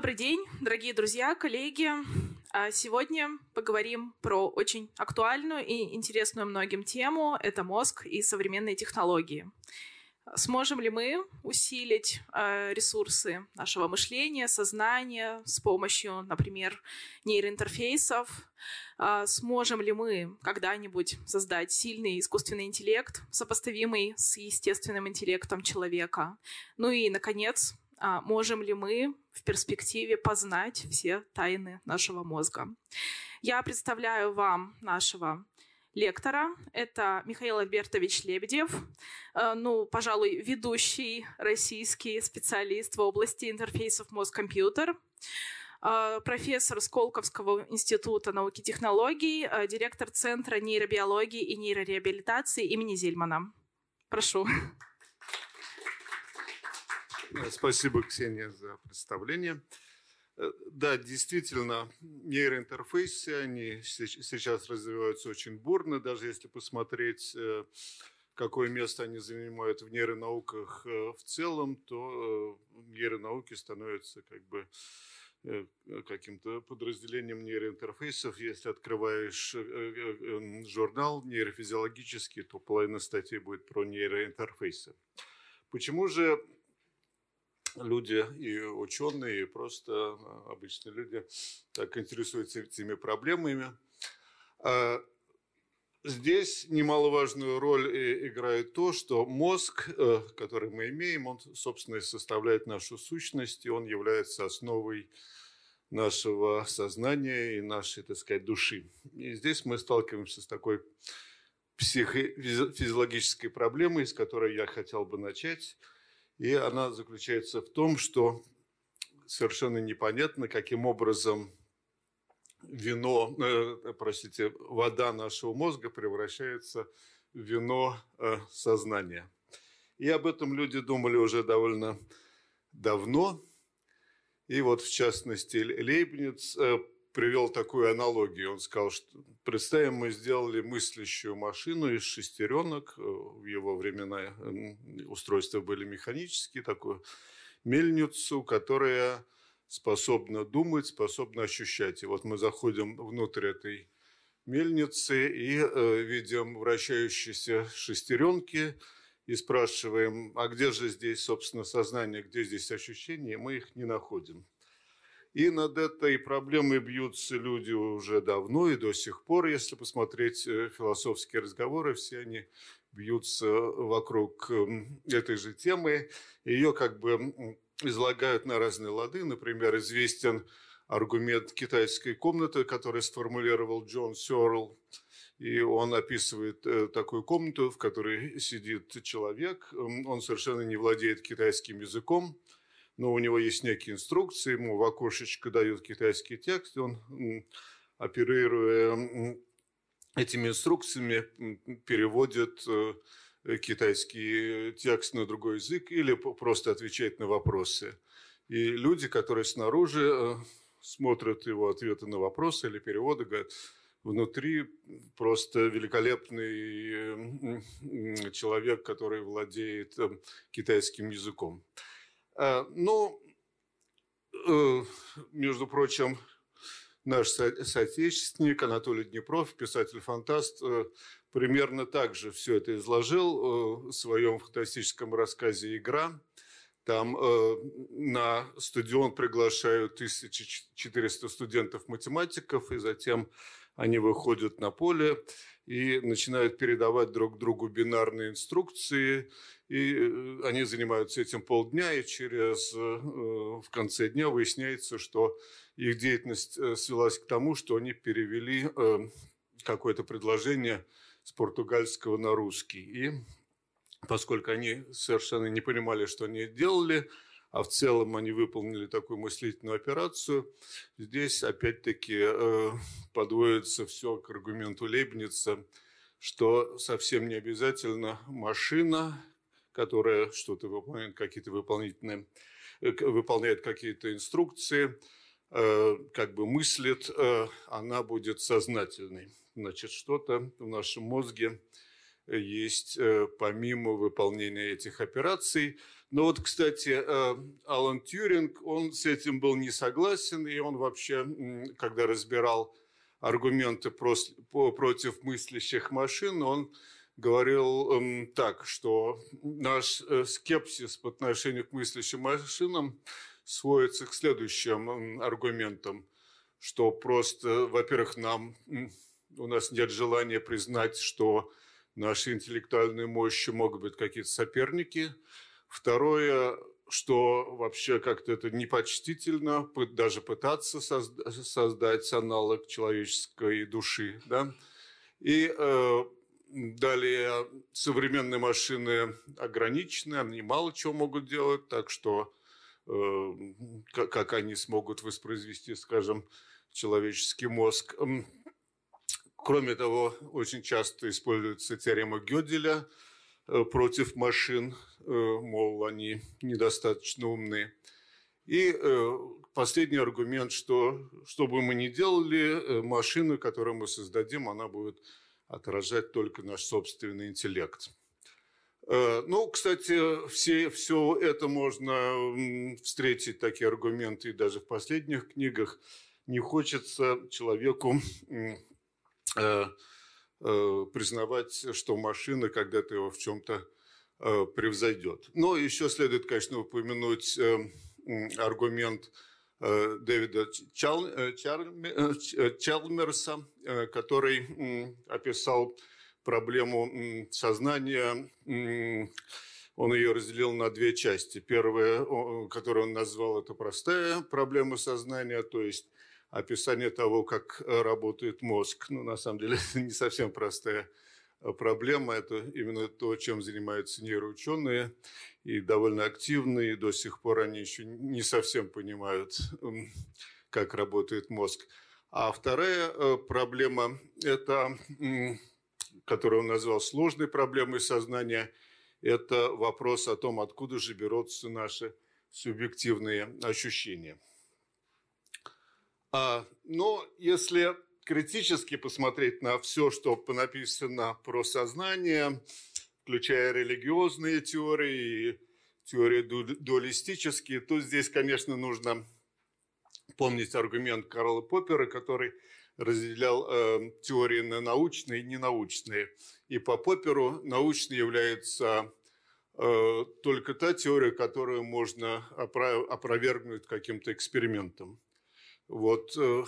Добрый день, дорогие друзья, коллеги. А сегодня поговорим про очень актуальную и интересную многим тему – это мозг и современные технологии. Сможем ли мы усилить э, ресурсы нашего мышления, сознания с помощью, например, нейроинтерфейсов? Э, сможем ли мы когда-нибудь создать сильный искусственный интеллект, сопоставимый с естественным интеллектом человека? Ну и, наконец, э, можем ли мы в перспективе познать все тайны нашего мозга? Я представляю вам нашего лектора. Это Михаил Альбертович Лебедев, э, ну, пожалуй, ведущий российский специалист в области интерфейсов мозг-компьютер, э, профессор Сколковского института науки и технологий, э, директор Центра нейробиологии и нейрореабилитации имени Зельмана. Прошу. Спасибо, Ксения, за представление. Э, да, действительно, нейроинтерфейсы, они сейчас развиваются очень бурно, даже если посмотреть, э, какое место они занимают в нейронауках э, в целом, то нейронауки становятся как бы каким-то подразделением нейроинтерфейсов. Если открываешь журнал нейрофизиологический, то половина статей будет про нейроинтерфейсы. Почему же люди и ученые, и просто а, обычные люди так интересуются этими проблемами. А, здесь немаловажную роль играет то, что мозг, э, который мы имеем, он, собственно, составляет нашу сущность, и он является основой нашего сознания и нашей, так сказать, души. И здесь мы сталкиваемся с такой психофизиологической проблемой, с которой я хотел бы начать – и она заключается в том, что совершенно непонятно, каким образом вино, э, простите, вода нашего мозга превращается в вино э, сознания. И об этом люди думали уже довольно давно. И вот, в частности, Лейбниц э, привел такую аналогию. Он сказал, что представим, мы сделали мыслящую машину из шестеренок. Э, в его времена устройства были механические, такую мельницу, которая способна думать, способна ощущать. И вот мы заходим внутрь этой мельницы и э, видим вращающиеся шестеренки и спрашиваем, а где же здесь, собственно, сознание, где здесь ощущения, и мы их не находим. И над этой проблемой бьются люди уже давно и до сих пор, если посмотреть э, философские разговоры, все они бьются вокруг эм, этой же темы. Ее как бы излагают на разные лады. Например, известен аргумент китайской комнаты, который сформулировал Джон Сёрл. И он описывает э, такую комнату, в которой сидит человек. Он совершенно не владеет китайским языком но у него есть некие инструкции, ему в окошечко дают китайский текст, и он, оперируя этими инструкциями, переводит э, китайский текст на другой язык или просто отвечает на вопросы. И люди, которые снаружи э, смотрят его ответы на вопросы или переводы, говорят, внутри просто великолепный человек, который владеет э, китайским языком. Э, ну, э, между прочим, наш соотечественник Анатолий Днепров, писатель-фантаст, э, примерно так же все это изложил в своем фантастическом рассказе «Игра». Там на стадион приглашают 1400 студентов-математиков, и затем они выходят на поле и начинают передавать друг другу бинарные инструкции, и э, они занимаются этим полдня, и через, э, в конце дня выясняется, что их деятельность э, свелась к тому, что они перевели какое-то предложение с португальского на русский. И поскольку они совершенно не понимали, что они делали, а в целом они выполнили такую мыслительную операцию, здесь опять-таки подводится все к аргументу Лейбница, что совсем не обязательно машина которая что-то выполняет, какие-то выполнительные, э, выполняет какие-то инструкции, э, как бы мыслит, э, она будет сознательной. Значит, что-то в нашем мозге есть помимо выполнения этих операций. Но вот, кстати, э, Алан Тьюринг, он с этим был не согласен, и он вообще, когда разбирал аргументы против мыслящих машин, он говорил эм, так, что наш э, скепсис по отношению к мыслящим машинам сводится к следующим аргументам, что просто, во-первых, нам у нас нет желания признать, что наши интеллектуальные мощи могут быть какие-то соперники. Второе, что вообще как-то это непочтительно, даже пытаться создать аналог человеческой души. Да? И э, далее современные машины ограничены, они мало чего могут делать, так что э, как, как они смогут воспроизвести, скажем, человеческий мозг. Кроме того, очень часто используется теорема Гёделя против машин, э, мол, они недостаточно умные. И э, последний аргумент, что что бы мы ни делали, машина, которую мы создадим, она будет отражать только наш собственный интеллект. Ну, кстати, все, все это можно встретить, такие аргументы, и даже в последних книгах. Не хочется человеку Э, э, признавать, что машина когда-то его в чем-то э, превзойдет. Но еще следует, конечно, упомянуть аргумент Дэвида Чалмерса, который описал проблему сознания. Он ее разделил на две части. Первая, которую он назвал, это простая проблема сознания, то есть описание того, как э, работает мозг. Ну, на самом деле, это не совсем простая э, проблема. Это именно то, чем занимаются нейроученые, и довольно активные. И до сих пор они еще не совсем понимают, как работает мозг. А вторая э, проблема – это, которую он назвал сложной проблемой сознания, это вопрос о том, откуда же берутся наши субъективные ощущения – но если критически посмотреть на все, что написано про сознание, включая религиозные теории и теории дуалистические, то здесь, конечно, нужно помнить аргумент Карла Поппера, который разделял э, теории на научные и ненаучные. И по Попперу научной является э, только та теория, которую можно опровергнуть каким-то экспериментом. Вот э,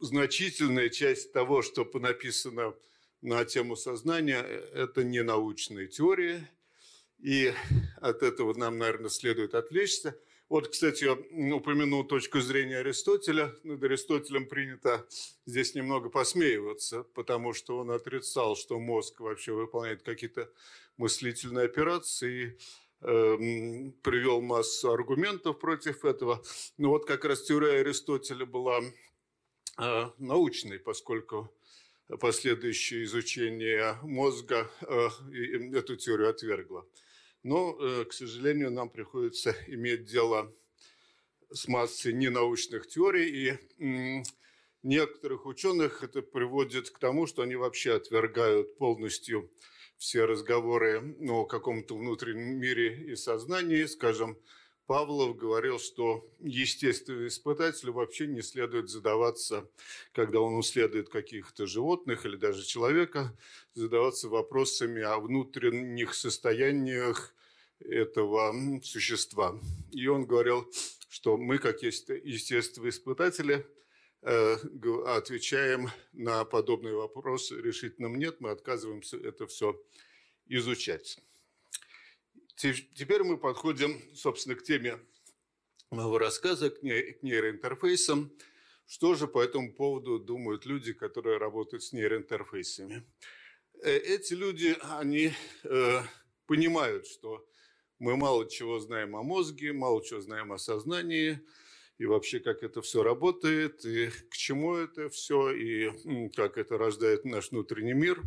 значительная часть того, что написано на тему сознания, э, это не научные теории, и от этого нам, наверное, следует отвлечься. Вот, кстати, я упомянул точку зрения Аристотеля. Над Аристотелем принято здесь немного посмеиваться, потому что он отрицал, что мозг вообще выполняет какие-то мыслительные операции, Эм, привел массу аргументов против этого. Но вот как раз теория Аристотеля была э, научной, поскольку последующее изучение мозга э, эту теорию отвергло. Но, э, к сожалению, нам приходится иметь дело с массой ненаучных теорий, и некоторых ученых это приводит к тому, что они вообще отвергают полностью все разговоры о каком-то внутреннем мире и сознании, скажем, Павлов говорил, что естественный испытателю вообще не следует задаваться, когда он исследует каких-то животных или даже человека, задаваться вопросами о внутренних состояниях этого существа. И он говорил, что мы, как естественные испытатели, отвечаем на подобные вопросы решительным нет, мы отказываемся это все изучать. Теперь мы подходим, собственно, к теме моего рассказа, к нейроинтерфейсам. Что же по этому поводу думают люди, которые работают с нейроинтерфейсами? Э, эти люди, они э, понимают, что мы мало чего знаем о мозге, мало чего знаем о сознании – и вообще, как это все работает, и к чему это все, и как это рождает наш внутренний мир.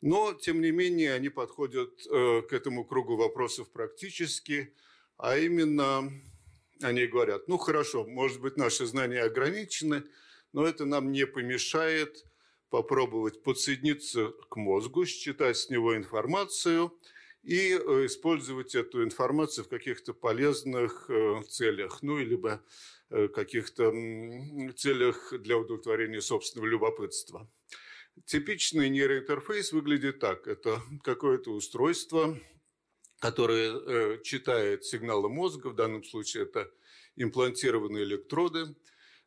Но, тем не менее, они подходят э, к этому кругу вопросов практически, а именно они говорят, ну хорошо, может быть, наши знания ограничены, но это нам не помешает попробовать подсоединиться к мозгу, считать с него информацию и использовать эту информацию в каких-то полезных целях, ну, либо каких-то целях для удовлетворения собственного любопытства. Типичный нейроинтерфейс выглядит так. Это какое-то устройство, которое э, читает сигналы мозга, в данном случае это имплантированные электроды.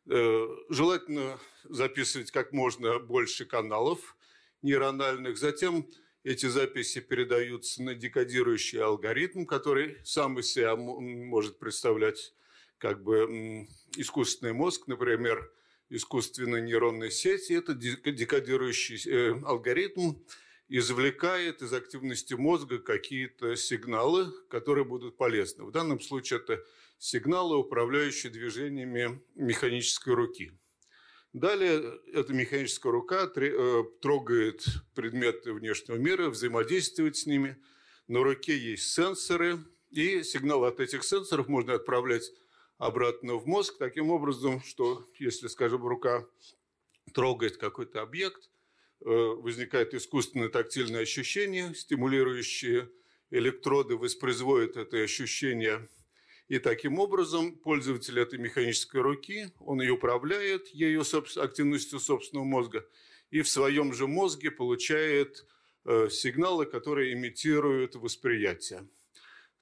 Э, желательно записывать как можно больше каналов нейрональных. Затем эти записи передаются на декодирующий алгоритм, который сам из себя может представлять как бы искусственный мозг, например, искусственной нейронной сети. Это декодирующий э, алгоритм извлекает из активности мозга какие-то сигналы, которые будут полезны. В данном случае это сигналы, управляющие движениями механической руки. Далее эта механическая рука э, трогает предметы внешнего мира, взаимодействует с ними. На руке есть сенсоры, и сигналы от этих сенсоров можно отправлять обратно в мозг, таким образом, что если, скажем, рука трогает какой-то объект, э, возникает искусственное тактильное ощущение, стимулирующие электроды воспроизводят это ощущение. И таким образом пользователь этой механической руки, он ее управляет, ее активностью собственного мозга, и в своем же мозге получает э, сигналы, которые имитируют восприятие.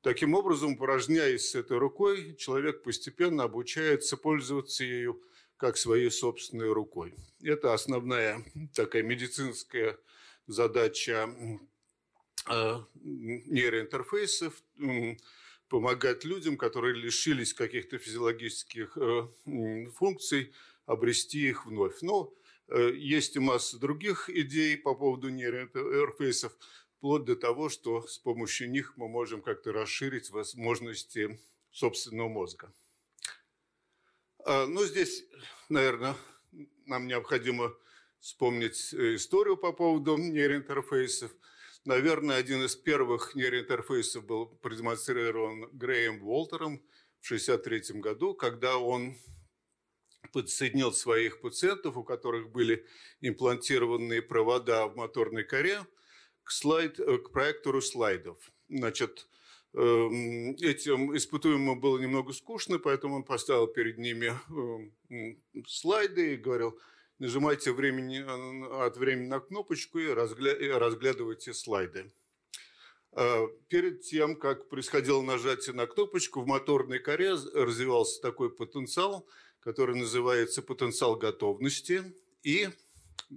Таким образом, упражняясь этой рукой, человек постепенно обучается пользоваться ею как своей собственной рукой. Это основная такая медицинская задача э, нейроинтерфейсов помогать людям, которые лишились каких-то физиологических э, функций, обрести их вновь. Но э, есть и масса других идей по поводу нейроинтерфейсов вплоть до того, что с помощью них мы можем как-то расширить возможности собственного мозга. А, ну, здесь, наверное, нам необходимо вспомнить э, историю по поводу нейроинтерфейсов. Наверное, один из первых нейроинтерфейсов был продемонстрирован Греем Уолтером в 1963 году, когда он подсоединил своих пациентов, у которых были имплантированные провода в моторной коре – к, слайд, к проектору слайдов. Значит, эм, этим испытуемым было немного скучно, поэтому он поставил перед ними эм, слайды и говорил, нажимайте времени, э, от времени на кнопочку и разглядывайте слайды. Э, перед тем, как происходило нажатие на кнопочку, в моторной коре развивался такой потенциал, который называется потенциал готовности. И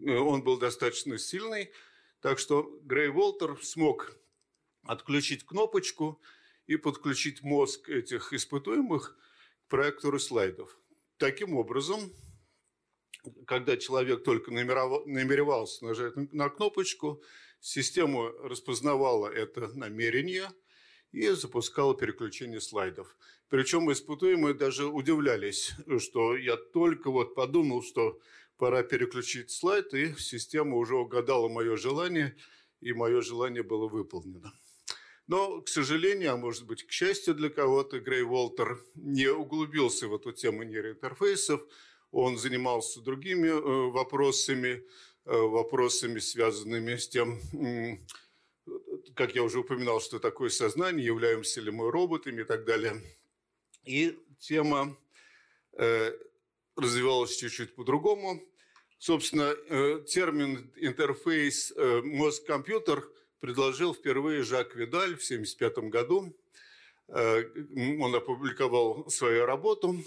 он был достаточно сильный – так что Грей Волтер смог отключить кнопочку и подключить мозг этих испытуемых к проектору слайдов. Таким образом, когда человек только намеревался нажать на кнопочку, система распознавала это намерение и запускала переключение слайдов. Причем испытуемые даже удивлялись, что я только вот подумал, что пора переключить слайд, и система уже угадала мое желание, и мое желание было выполнено. Но, к сожалению, а может быть, к счастью для кого-то, Грей Уолтер не углубился в эту тему нейроинтерфейсов. Он занимался другими э, вопросами, э, вопросами, связанными с тем, как я уже упоминал, что такое сознание, являемся ли мы роботами и так далее. И тема э, развивалась чуть-чуть по-другому. Собственно, термин интерфейс мозг-компьютер предложил впервые Жак Видаль в 1975 году. Он опубликовал свою работу.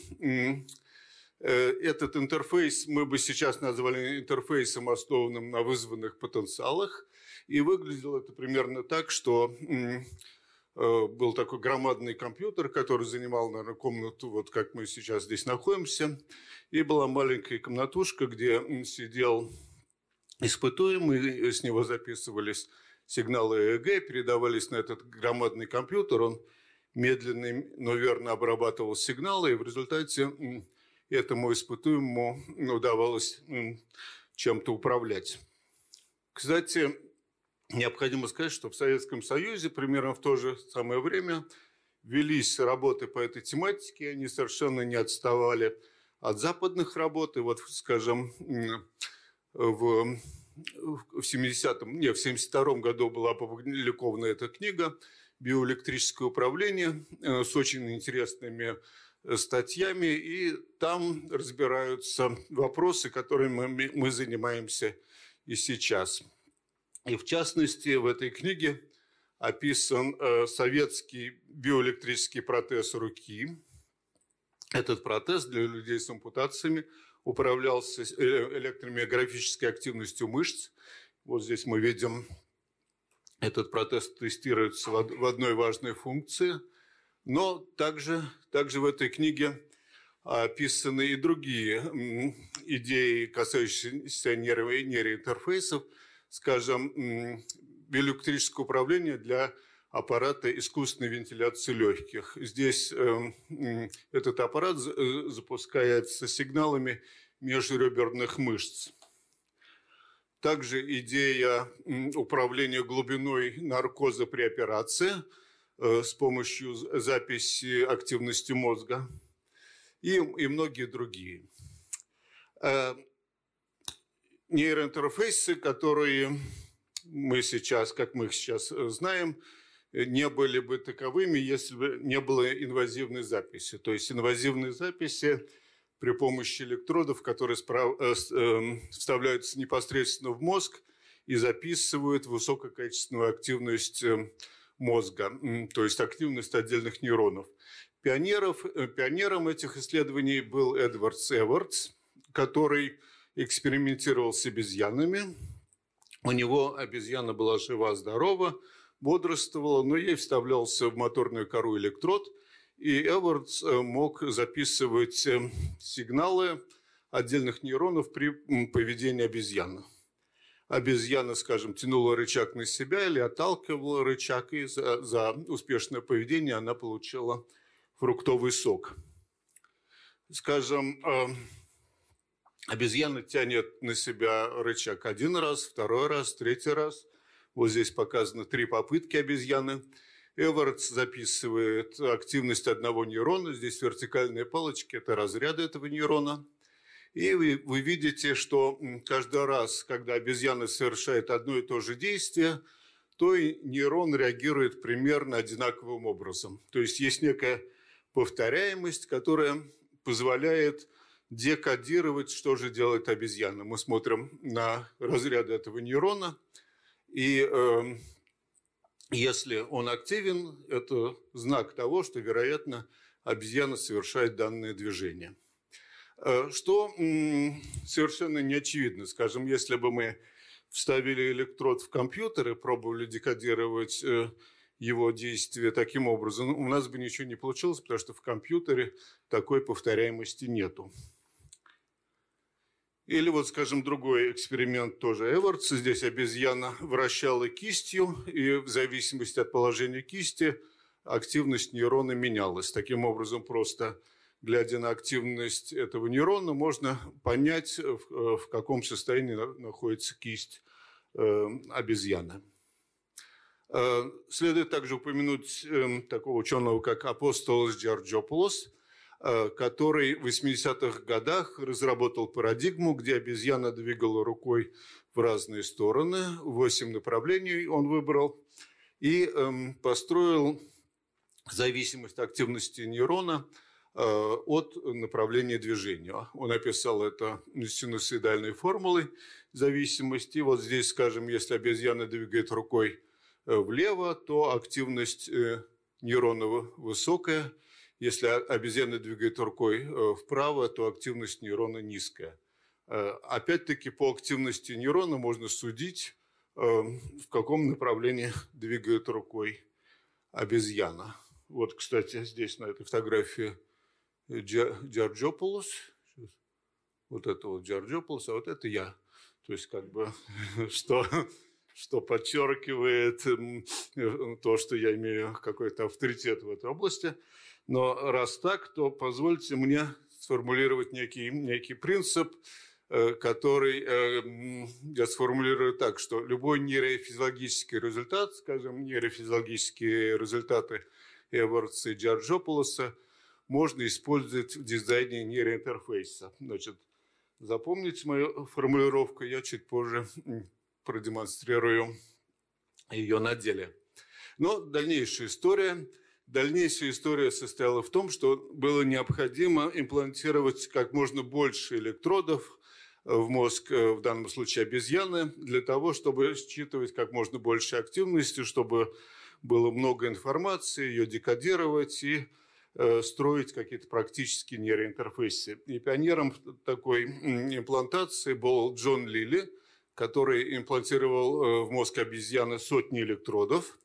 Этот интерфейс мы бы сейчас назвали интерфейсом, основанным на вызванных потенциалах. И выглядело это примерно так, что Э, был такой громадный компьютер, который занимал, наверное, комнату, вот как мы сейчас здесь находимся. И была маленькая комнатушка, где сидел испытуемый, с него записывались сигналы ЭЭГ, передавались на этот громадный компьютер. Он медленно, но верно обрабатывал сигналы, и в результате этому испытуемому удавалось чем-то управлять. Кстати, Необходимо сказать, что в Советском Союзе примерно в то же самое время велись работы по этой тематике, они совершенно не отставали от западных работ. И вот, скажем, в в 70-м, не, в 72 году была опубликована эта книга «Биоэлектрическое управление» э, с очень интересными статьями, и там разбираются вопросы, которыми мы, мы занимаемся и сейчас. И в частности, в этой книге описан э, советский биоэлектрический протез руки. Этот протез для людей с ампутациями управлялся э, электромиографической активностью мышц. Вот здесь мы видим, этот протез тестируется в одной важной функции. Но также, также в этой книге описаны и другие идеи, касающиеся нервов и нейроинтерфейсов, скажем, биоэлектрическое управление для аппарата искусственной вентиляции легких. Здесь э, этот аппарат э, запускается сигналами межреберных мышц. Также идея управления глубиной наркоза при операции с помощью записи активности мозга и, и многие другие. Э, нейроинтерфейсы, которые мы сейчас, как мы их сейчас э, знаем, э, не были бы таковыми, если бы не было инвазивной записи. То есть инвазивные записи при помощи электродов, которые. Э, вставляются непосредственно в мозг и записывают высококачественную активность мозга, то есть активность отдельных нейронов. Пионеров, пионером этих исследований был Эдвард Эвардс, который экспериментировал с обезьянами, у него обезьяна была жива-здорова, бодрствовала, но ей вставлялся в моторную кору электрод, и Эвардс э, мог записывать э, сигналы отдельных нейронов при поведении обезьяны. Обезьяна, скажем, тянула рычаг на себя или отталкивала рычаг, и за, за успешное поведение она получила фруктовый сок. Скажем, э, Обезьяна тянет на себя рычаг один раз, второй раз, третий раз. Вот здесь показаны три попытки обезьяны. Эвардс записывает активность одного нейрона. Здесь вертикальные палочки – это разряды этого нейрона. И вы, вы видите, что каждый раз, когда обезьяна совершает одно и то же действие, то и нейрон реагирует примерно одинаковым образом. То есть есть некая повторяемость, которая позволяет декодировать, что же делает обезьяна. Мы смотрим на разряды этого нейрона, и э, если он активен, это знак того, что, вероятно, обезьяна совершает данное движение. Э, что совершенно не очевидно. Скажем, если бы мы вставили электрод в компьютер и пробовали декодировать э, его действие таким образом, у нас бы ничего не получилось, потому что в компьютере такой повторяемости нету. Или вот, скажем, другой эксперимент тоже Эвардса. Здесь обезьяна вращала кистью, и в зависимости от положения кисти активность нейрона менялась. Таким образом, просто глядя на активность этого нейрона, можно понять, в, в каком состоянии находится кисть э, обезьяны. Э, следует также упомянуть э, такого ученого, как Апостолос Джорджополос – Э, который в 80-х годах разработал парадигму, где обезьяна двигала рукой в разные стороны, восемь направлений он выбрал, и эм, построил зависимость активности нейрона э, от направления движения. Он описал это синусоидальной формулой зависимости. Вот здесь, скажем, если обезьяна двигает рукой э, влево, то активность нейрона высокая – если обезьяна двигает рукой э, вправо, то активность нейрона низкая. Э, опять-таки по активности нейрона можно судить, э, в каком направлении двигает рукой обезьяна. Вот, кстати, здесь на этой фотографии Джорджополос. Вот это вот Джорджополос, а вот это я. То есть, как бы, что, что подчеркивает то, что я имею какой-то авторитет в этой области – но раз так, то позвольте мне сформулировать некий, некий принцип, э, который э, я сформулирую так, что любой нейрофизиологический результат, скажем, нейрофизиологические результаты Эвардса и Джорджополоса, можно использовать в дизайне нейроинтерфейса. Значит, запомнить мою формулировку, я чуть позже продемонстрирую ее на деле. Но дальнейшая история. Дальнейшая история состояла в том, что было необходимо имплантировать как можно больше электродов в мозг, э, в данном случае обезьяны, для того, чтобы считывать как можно больше активности, чтобы было много информации, ее декодировать и строить какие-то практические нейроинтерфейсы. И пионером такой имплантации был Джон Лили, который имплантировал э, в мозг обезьяны сотни электродов.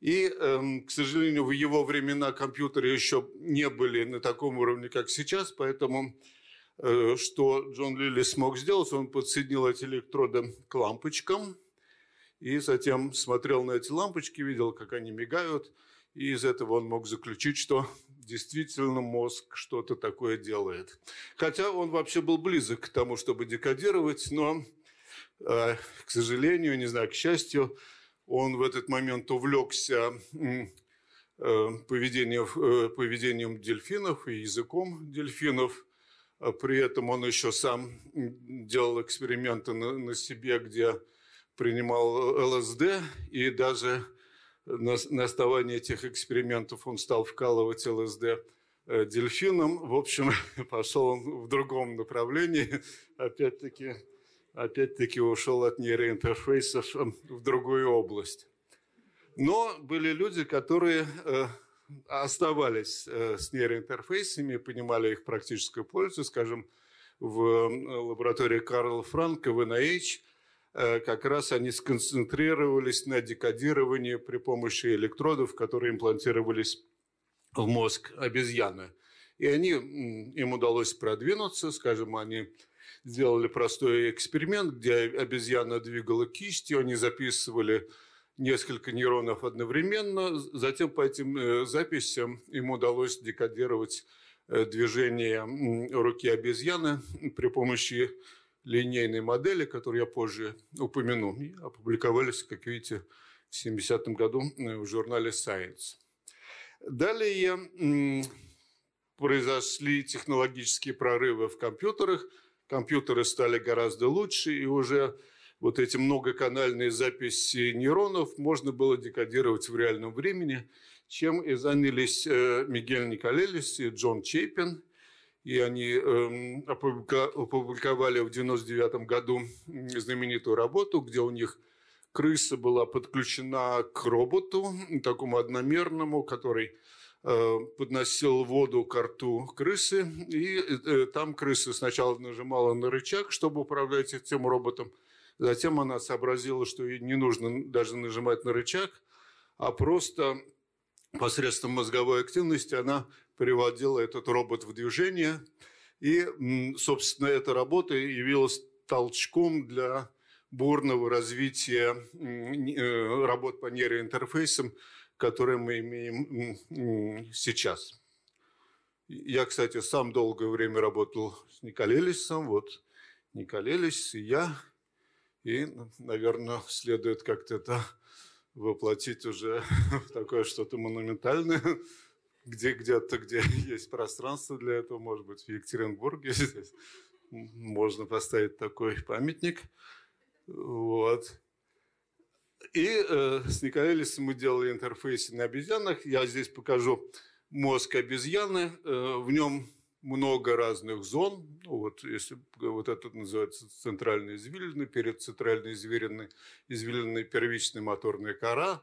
И, эм, к сожалению, в его времена компьютеры еще не были на таком уровне, как сейчас, поэтому Э, что Джон Лилли смог сделать, он подсоединил эти электроды к лампочкам и затем смотрел на эти лампочки, видел, как они мигают, и из этого он мог заключить, что действительно мозг что-то такое делает. Хотя он вообще был близок к тому, чтобы декодировать, но, э, к сожалению, не знаю, к счастью, он в этот момент увлекся э, поведением, поведением дельфинов и языком дельфинов – а при этом он еще сам делал эксперименты на, на себе, где принимал ЛСД, и даже на, на основании этих экспериментов он стал вкалывать ЛСД э, дельфинам. В общем, пошел он в другом направлении. Опять-таки, опять-таки ушел от нейроинтерфейсов в другую область. Но были люди, которые э, оставались э, с нейроинтерфейсами, понимали их практическую пользу, скажем, в лаборатории Карла Франка в NIH, э, как раз они сконцентрировались на декодировании при помощи электродов, которые имплантировались в мозг обезьяны. И они, им удалось продвинуться, скажем, они сделали простой эксперимент, где обезьяна двигала кистью, они записывали несколько нейронов одновременно. Затем по этим э, записям им удалось декодировать э, движение руки обезьяны при помощи линейной модели, которую я позже упомяну. Опубликовались, как видите, в 70-м году э, в журнале Science. Далее произошли технологические прорывы в компьютерах. Компьютеры стали гораздо лучше, и уже вот эти многоканальные записи нейронов можно было декодировать в реальном времени, чем и занялись э, Мигель Николелис и Джон Чейпин. И они эм, опубликовали в 1999 году знаменитую работу, где у них крыса была подключена к роботу, такому одномерному, который э, подносил воду к рту крысы, и э, там крыса сначала нажимала на рычаг, чтобы управлять этим роботом, Затем она сообразила, что ей не нужно даже нажимать на рычаг, а просто посредством мозговой активности она приводила этот робот в движение. И, собственно, эта работа явилась толчком для бурного развития э, работ по нейроинтерфейсам, которые мы имеем сейчас. Я, кстати, сам долгое время работал с Николелисом. Вот Николелис и я и, наверное, следует как-то это воплотить уже в такое что-то монументальное, где где-то, где есть пространство для этого, может быть, в Екатеринбурге здесь можно поставить такой памятник. Вот. И э, с Николелисом мы делали интерфейсы на обезьянах. Я здесь покажу мозг обезьяны. Э, в нем много разных зон. Ну, вот если вот это называется центральная извилина, перед центральной извилиной, извилиной первичная моторная кора,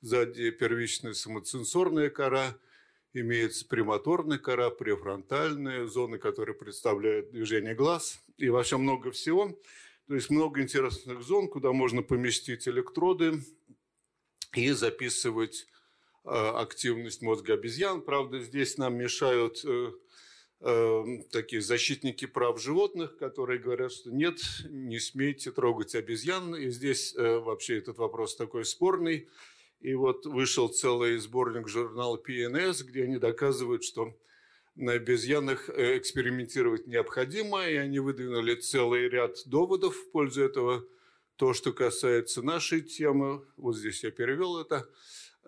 сзади первичная самоценсорная кора, имеется премоторная кора, префронтальная зоны, которые представляют движение глаз, и вообще много всего. То есть много интересных зон, куда можно поместить электроды и записывать э, активность мозга обезьян. Правда, здесь нам мешают э, Эм, такие защитники прав животных, которые говорят, что нет, не смейте трогать обезьян. И здесь э, вообще этот вопрос такой спорный. И вот вышел целый сборник журнала PNS, где они доказывают, что на обезьянах э, экспериментировать необходимо, и они выдвинули целый ряд доводов в пользу этого. То, что касается нашей темы, вот здесь я перевел это –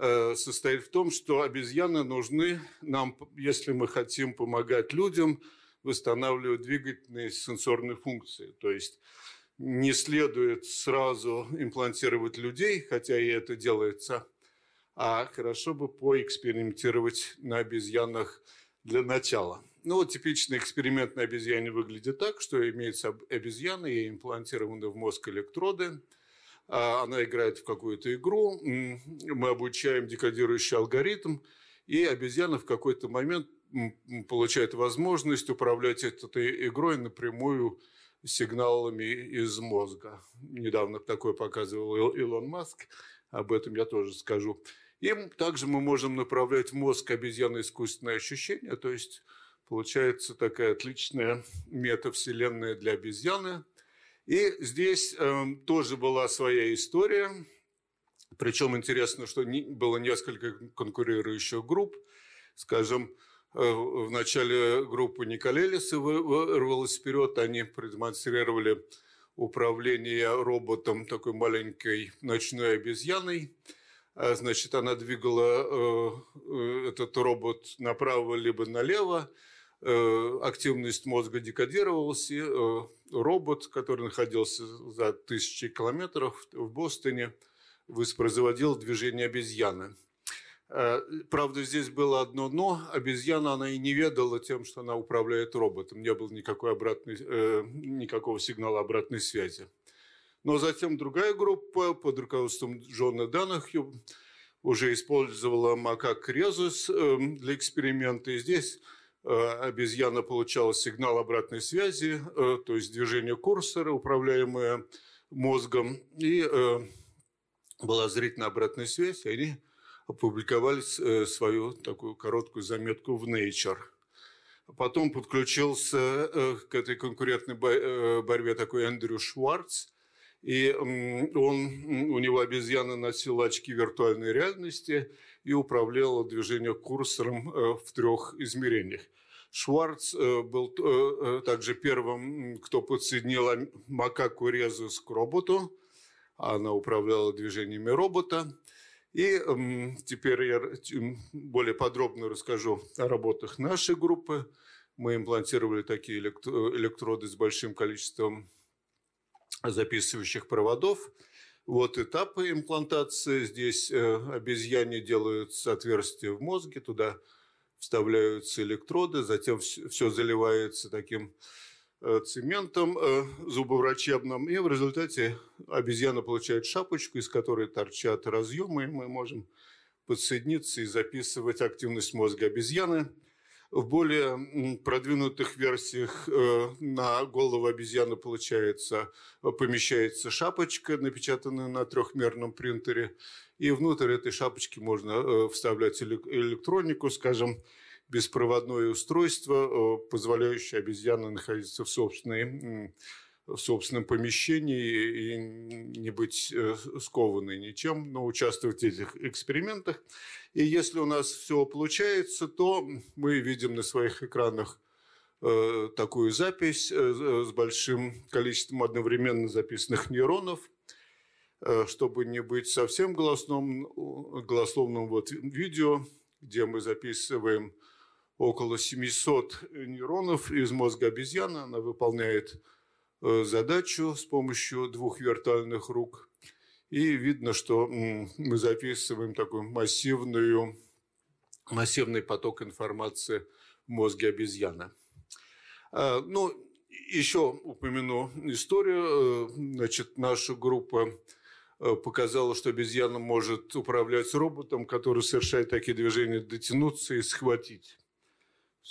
Э, состоит в том, что обезьяны нужны нам, если мы хотим помогать людям, восстанавливать двигательные сенсорные функции. То есть не следует сразу имплантировать людей, хотя и это делается, а хорошо бы поэкспериментировать на обезьянах для начала. Ну вот типичный эксперимент на обезьяне выглядит так, что имеется обезьяна, ей имплантированы в мозг электроды, а она играет в какую-то игру, мы обучаем декодирующий алгоритм, и обезьяна в какой-то момент получает возможность управлять этой игрой напрямую сигналами из мозга. Недавно такое показывал Илон Маск, об этом я тоже скажу. И также мы можем направлять в мозг обезьяны искусственное ощущение, то есть получается такая отличная метавселенная для обезьяны. И здесь э, тоже была своя история. Причем интересно, что не, было несколько конкурирующих групп. Скажем, в начале группы Николелиса вырвалась вперед, они продемонстрировали управление роботом такой маленькой ночной обезьяной. А, значит, она двигала э, э, этот робот направо либо налево, активность мозга декодировалась, и робот, который находился за тысячи километров в Бостоне, воспроизводил движение обезьяны – Э, правда, здесь было одно «но». Обезьяна, она и не ведала тем, что она управляет роботом. Не было никакой обратной, э, никакого сигнала обратной связи. Но затем другая группа под руководством Джона Данахью уже использовала макак резус э, для эксперимента. И здесь обезьяна получала сигнал обратной связи, то есть движение курсора, управляемое мозгом, и была зрительная обратная связь, и они опубликовали э, свою такую короткую заметку в Nature. Потом подключился э, к этой конкурентной э, борьбе такой Эндрю Шварц, и он, у него обезьяна носила очки виртуальной реальности и управляла движением курсором в трех измерениях. Шварц был также первым, кто подсоединил макаку резус к роботу. Она управляла движениями робота. И э, теперь я более подробно расскажу о работах нашей группы. Мы имплантировали такие электроды с большим количеством записывающих проводов. Вот этапы имплантации. Здесь э, обезьяне делаются отверстия в мозге, туда вставляются электроды, затем все заливается таким Э, цементом э, зубоврачебным, и в результате обезьяна получает шапочку, из которой торчат разъемы, и мы можем подсоединиться и записывать активность мозга обезьяны. В более продвинутых версиях э, на голову обезьяны получается, помещается шапочка, напечатанная на трехмерном принтере, и внутрь этой шапочки можно вставлять электронику, скажем, беспроводное устройство, э, позволяющее обезьяне находиться в, собственной, в собственном помещении и не быть э, скованной ничем, но участвовать в этих экспериментах. И если у нас все получается, то мы видим на своих экранах э, такую запись с большим количеством одновременно записанных нейронов, чтобы не быть совсем голосным, голословным вот видео, где мы записываем около 700 нейронов из мозга обезьяны. Она выполняет э, задачу с помощью двух виртуальных рук. И видно, что мы записываем такой массивную, массивный поток информации в мозге обезьяны. А, ну, еще упомяну историю. Э, значит, наша группа э, показала, что обезьяна может управлять роботом, который совершает такие движения, дотянуться и схватить.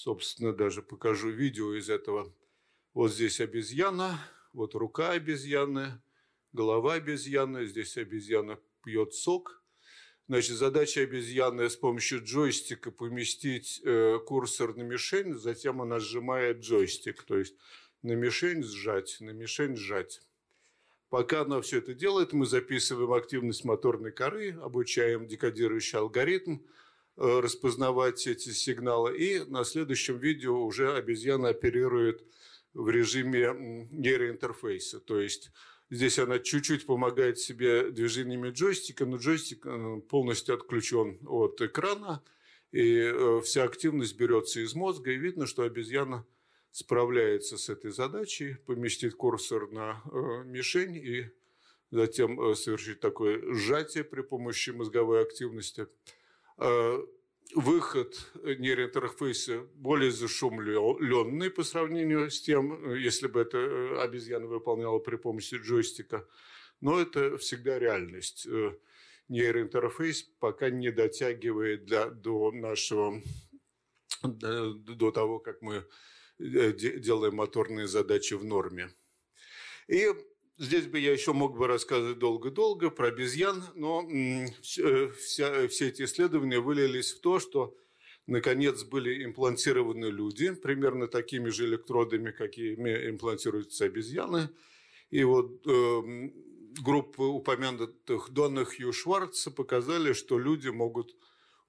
Собственно, даже покажу видео из этого. Вот здесь обезьяна, вот рука обезьяны, голова обезьяны, здесь обезьяна пьет сок. Значит, задача обезьяны с помощью джойстика поместить э, курсор на мишень, затем она сжимает джойстик, то есть на мишень сжать, на мишень сжать. Пока она все это делает, мы записываем активность моторной коры, обучаем декодирующий алгоритм – распознавать эти сигналы. И на следующем видео уже обезьяна оперирует в режиме нейроинтерфейса. То есть здесь она чуть-чуть помогает себе движениями джойстика, но джойстик э, полностью отключен от экрана, и э, вся активность берется из мозга, и видно, что обезьяна справляется с этой задачей, поместить курсор на э, мишень и затем э, совершить такое сжатие при помощи мозговой активности. Э, выход нейроинтерфейса более зашумленный по сравнению с тем, если бы это обезьяна выполняла при помощи джойстика. Но это всегда реальность. Нейроинтерфейс пока не дотягивает для, до нашего, до того, как мы Э, делаем моторные задачи в норме. И здесь бы я еще мог бы рассказывать долго-долго про обезьян, но э, вся, все эти исследования вылились в то, что наконец были имплантированы люди примерно такими же электродами, какими имплантируются обезьяны. И вот э, группы упомянутых Дона Хью Шварца показали, что люди могут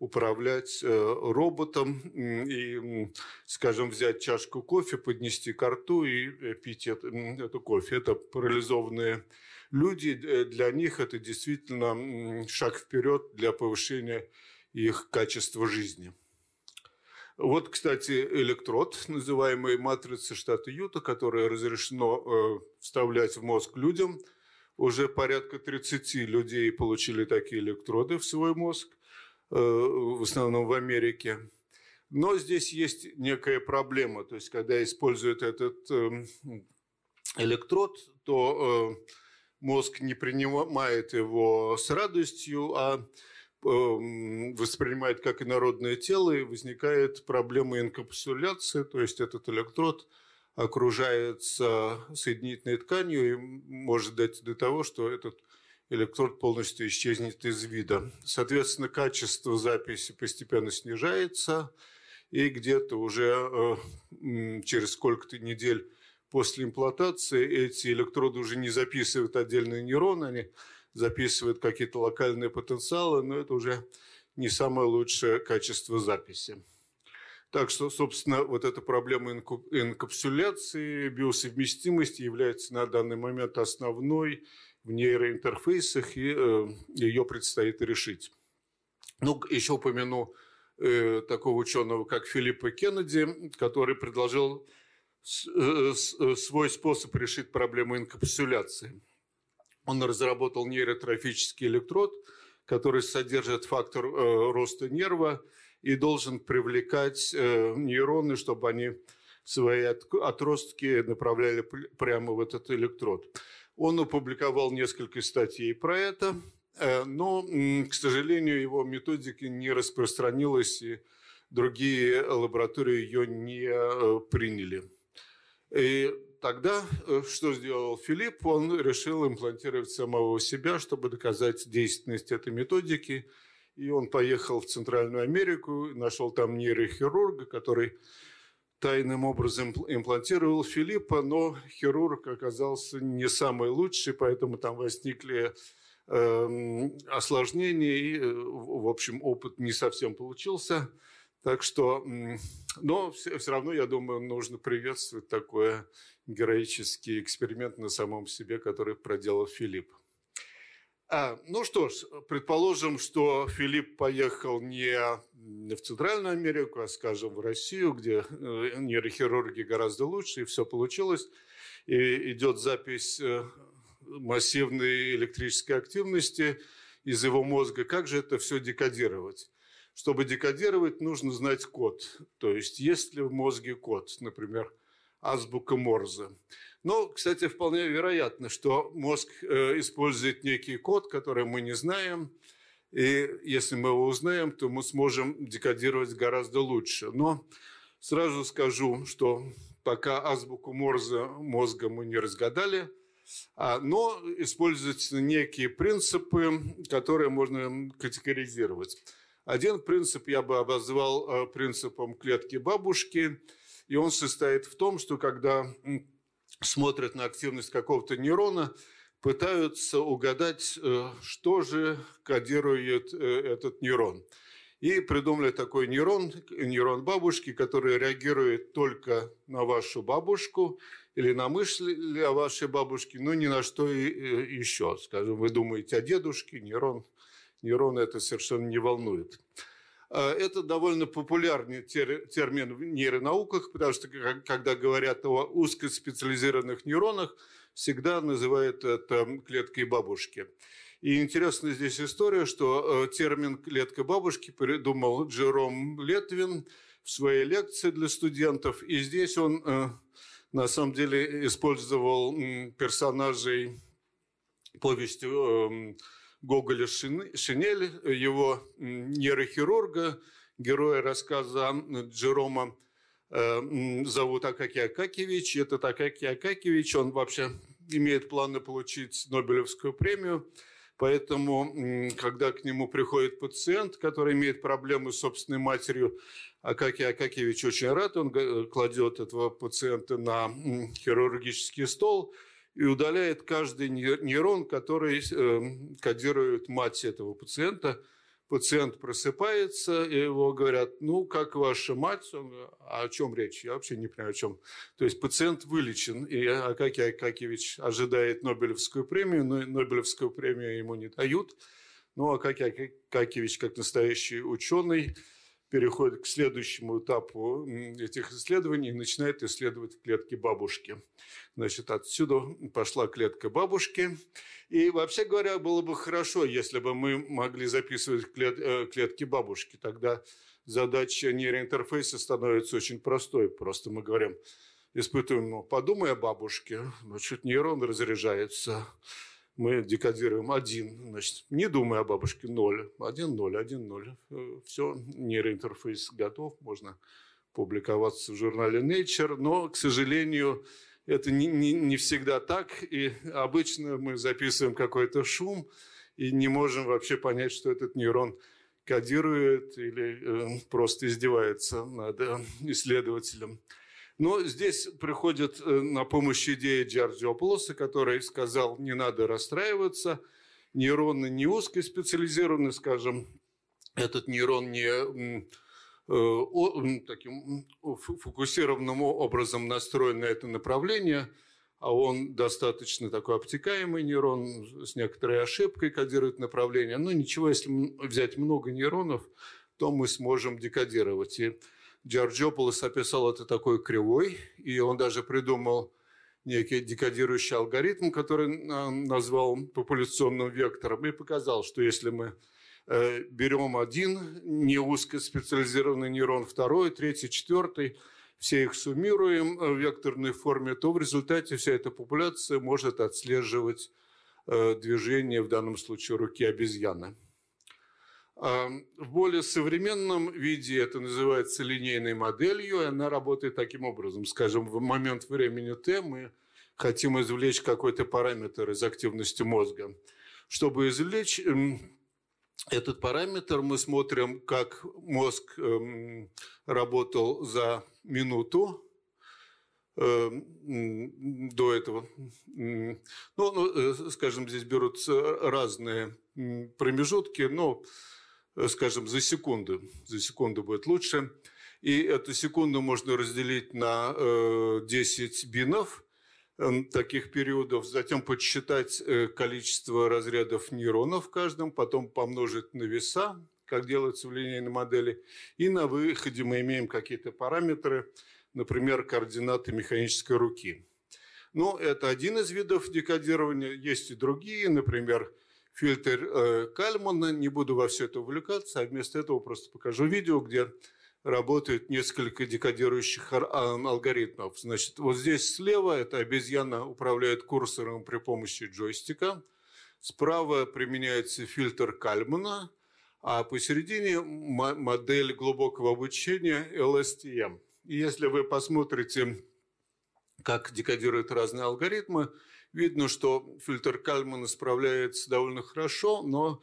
управлять э, роботом и, скажем, взять чашку кофе, поднести к рту и э, пить это, эту кофе. Это парализованные люди. Э, для них это действительно шаг вперед для повышения их качества жизни. Вот, кстати, электрод, называемый матрицей штата Юта, которое разрешено вставлять в мозг людям. Уже порядка 30 людей получили такие электроды в свой мозг. Э, в основном в Америке. Но здесь есть некая проблема. То есть, когда используют этот эм, электрод, то э, мозг не принимает его с радостью, а эм, воспринимает как инородное тело, и возникает проблема инкапсуляции, то есть этот электрод окружается соединительной тканью и может дойти до того, что этот электрод полностью исчезнет из вида. Соответственно, качество записи постепенно снижается, и где-то уже э, через сколько-то недель после имплантации эти электроды уже не записывают отдельные нейроны, они записывают какие-то локальные потенциалы, но это уже не самое лучшее качество записи. Так что, собственно, вот эта проблема инкапсуляции, биосовместимости является на данный момент основной в нейроинтерфейсах, и э, ее предстоит решить. Ну, еще упомяну э, такого ученого, как Филиппа Кеннеди, который предложил э, свой способ решить проблему инкапсуляции. Он разработал нейротрофический электрод, который содержит фактор роста нерва и должен привлекать нейроны, чтобы они свои отростки направляли прямо в этот электрод. Он опубликовал несколько статей про это, э, но, к сожалению, его методика не распространилась, и другие лаборатории ее не э, приняли. И тогда э, что сделал Филипп? Он решил имплантировать самого себя, чтобы доказать действенность этой методики. И он поехал в Центральную Америку, нашел там нейрохирурга, который тайным образом имплантировал Филиппа, но хирург оказался не самый лучший, поэтому там возникли э, осложнения, и, э, в общем, опыт не совсем получился. Так что, но все, все равно, я думаю, нужно приветствовать такой героический эксперимент на самом себе, который проделал Филипп. А, ну что ж, предположим, что Филипп поехал не в Центральную Америку, а, скажем, в Россию, где э, нейрохирурги гораздо лучше, и все получилось. И идет запись э, массивной электрической активности из его мозга. Как же это все декодировать? Чтобы декодировать, нужно знать код. То есть, есть ли в мозге код, например, азбука Морзе. Но, кстати, вполне вероятно, что мозг э, использует некий код, который мы не знаем, и если мы его узнаем, то мы сможем декодировать гораздо лучше. Но сразу скажу, что пока азбуку Морзе мозга мы не разгадали, а, но используются некие принципы, которые можно категоризировать. Один принцип я бы обозвал э, принципом клетки бабушки, и он состоит в том, что когда смотрят на активность какого-то нейрона, пытаются угадать, э, что же кодирует э, этот нейрон. И придумали такой нейрон, нейрон бабушки, который реагирует только на вашу бабушку или на мысли о вашей бабушке, но ни на что э, еще. Скажем, вы думаете о дедушке, нейрон, нейрон это совершенно не волнует. Это довольно популярный термин в нейронауках, потому что когда говорят о узкоспециализированных нейронах, всегда называют это клеткой бабушки. И интересна здесь история, что термин «клетка бабушки» придумал Джером Летвин в своей лекции для студентов. И здесь он на самом деле использовал персонажей повести эм, Гоголя «Шинель», его нейрохирурга, героя рассказа Джерома, э, зовут Акакий Акакевич. Этот Акакий Акакевич, он вообще имеет планы получить Нобелевскую премию. Поэтому, когда к нему приходит пациент, который имеет проблемы с собственной матерью, Акакий Акакевич очень рад, он кладет этого пациента на хирургический стол и удаляет каждый нейрон, который э, кодирует мать этого пациента. Пациент просыпается, и его говорят, ну, как ваша мать? Он, а о чем речь? Я вообще не понимаю, о чем. То есть пациент вылечен, и Акакий Акакевич ожидает Нобелевскую премию, но Нобелевскую премию ему не дают. Ну, Акакий Акакевич, как настоящий ученый, переходит к следующему этапу этих исследований и начинает исследовать клетки бабушки. Значит, отсюда пошла клетка бабушки. И вообще говоря, было бы хорошо, если бы мы могли записывать клет, э, клетки бабушки. Тогда задача нейроинтерфейса становится очень простой. Просто мы говорим, испытываем, ну, подумай о бабушке, значит, нейрон разряжается мы декодируем один, значит, не думая о бабушке, ноль, один, ноль, один, ноль. Все, нейроинтерфейс готов, можно публиковаться в журнале Nature, но, к сожалению, это не, не, не всегда так, и обычно мы записываем какой-то шум и не можем вообще понять, что этот нейрон кодирует или э, просто издевается над э, исследователем. Но здесь приходит э, на помощь идея Джорджиополоса, который сказал, не надо расстраиваться, нейроны не узкоспециализированы, скажем, этот нейрон не э, таким фокусированным образом настроен на это направление, а он достаточно такой обтекаемый нейрон с некоторой ошибкой кодирует направление. Но ничего, если взять много нейронов, то мы сможем декодировать. И Джорджополос описал это такой кривой, и он даже придумал некий декодирующий алгоритм, который назвал популяционным вектором, и показал, что если мы э, берем один не узкоспециализированный нейрон, второй, третий, четвертый, все их суммируем в векторной форме, то в результате вся эта популяция может отслеживать э, движение, в данном случае руки обезьяны. В более современном виде это называется линейной моделью, и она работает таким образом. Скажем, в момент времени t мы хотим извлечь какой-то параметр из активности мозга. Чтобы извлечь этот параметр, мы смотрим, как мозг эм, работал за минуту, эм, до этого. Ну, ну, э, скажем, здесь берутся разные промежутки, но скажем, за секунду. За секунду будет лучше. И эту секунду можно разделить на 10 э, бинов эм, таких периодов, затем подсчитать э, количество разрядов нейронов в каждом, потом помножить на веса, как делается в линейной модели, и на выходе мы имеем какие-то параметры, например, координаты механической руки. Но это один из видов декодирования, есть и другие, например, фильтр э, Кальмана. Не буду во все это увлекаться, а вместо этого просто покажу видео, где работает несколько декодирующих алгоритмов. Значит, вот здесь слева это обезьяна управляет курсором при помощи джойстика. Справа применяется фильтр Кальмана, а посередине модель глубокого обучения LSTM. И если вы посмотрите, как декодируют разные алгоритмы, видно, что фильтр Кальмана справляется довольно хорошо, но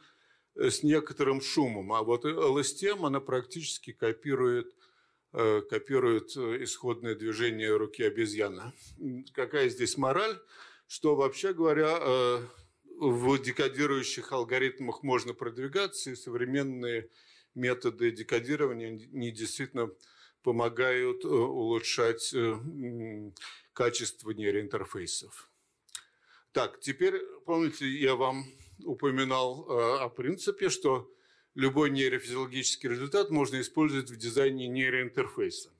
э, с некоторым шумом. А вот LSTM, она практически копирует, э, копирует э, исходное движение руки обезьяны. Какая здесь мораль? Что, вообще говоря, в декодирующих алгоритмах можно продвигаться, и современные методы декодирования не действительно помогают улучшать качество нейроинтерфейсов. Так, теперь, помните, я вам упоминал э, о принципе, что любой нейрофизиологический результат можно использовать в дизайне нейроинтерфейса.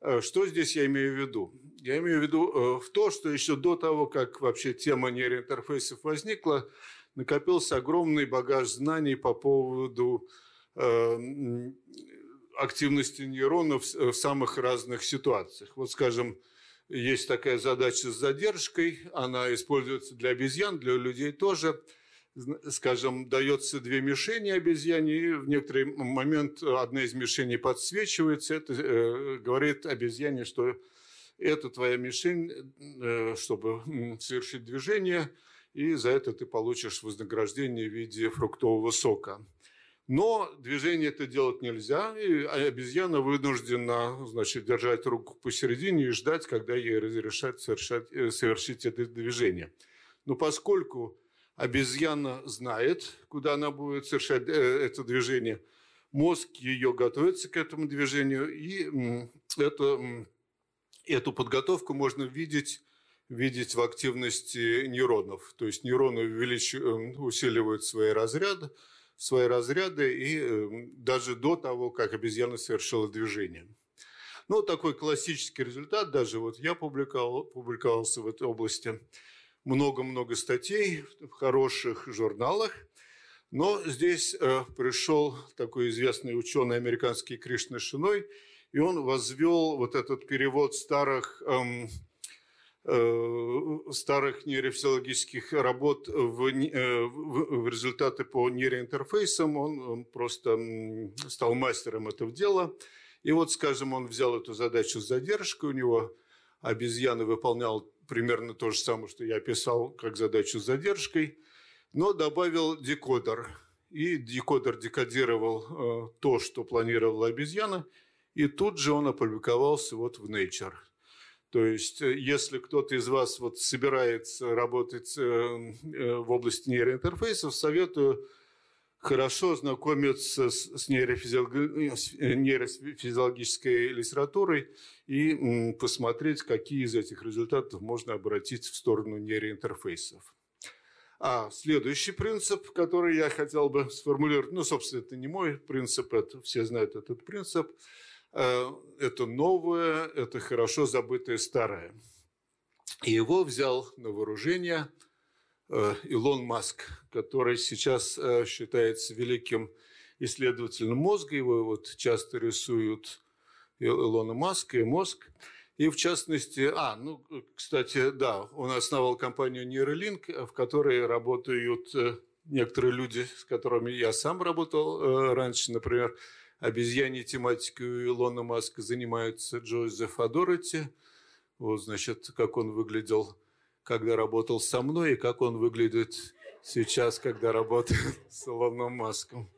Э, что здесь я имею в виду? Я имею в виду э, в то, что еще до того, как вообще тема нейроинтерфейсов возникла, накопился огромный багаж знаний по поводу э, активности нейронов в самых разных ситуациях. Вот, скажем, есть такая задача с задержкой, она используется для обезьян, для людей тоже – скажем, дается две мишени обезьяне, и в некоторый момент одна из мишеней подсвечивается. Это э, говорит обезьяне, что это твоя мишень, э, чтобы совершить движение, и за это ты получишь вознаграждение в виде фруктового сока. Но движение это делать нельзя, и обезьяна вынуждена значит, держать руку посередине и ждать, когда ей разрешат совершать, э, совершить это движение. Но поскольку Обезьяна знает, куда она будет совершать э, это движение. Мозг ее готовится к этому движению, и это, эту подготовку можно видеть видеть в активности нейронов. То есть нейроны увелич... Э, усиливают свои разряды, свои разряды и э, даже до того, как обезьяна совершила движение. Ну, такой классический результат, даже вот я публиковал, публиковался в этой области – много-много статей в хороших журналах. Но здесь э, пришел такой известный ученый американский Кришна Шиной, и он возвел вот этот перевод старых, эм, старых нейрофизиологических работ э, в, в результаты по нейроинтерфейсам. Он, он просто стал мастером этого дела. И вот, скажем, он взял эту задачу с задержкой, у него обезьяна выполнял примерно то же самое, что я описал как задачу с задержкой, но добавил декодер. И декодер декодировал э, то, что планировала обезьяна, и тут же он опубликовался вот в Nature. То есть, э, если кто-то из вас вот собирается работать э, в области нейроинтерфейсов, советую хорошо знакомиться с нейрофизиологической литературой и посмотреть, какие из этих результатов можно обратить в сторону нейроинтерфейсов. А следующий принцип, который я хотел бы сформулировать, ну, собственно, это не мой принцип, это все знают этот принцип, э, это новое, это хорошо забытое старое. И его взял на вооружение э, Илон Маск, который сейчас э, считается великим исследователем мозга, его вот часто рисуют Илона Маска и мозг. И в частности, а, ну, кстати, да, он основал компанию Neuralink, в которой работают э, некоторые люди, с которыми я сам работал э, раньше, например, обезьяньей тематикой Илона Маска занимаются Джозеф Адорити. Вот, значит, как он выглядел, когда работал со мной, и как он выглядит сейчас, когда работает с Илоном Маском.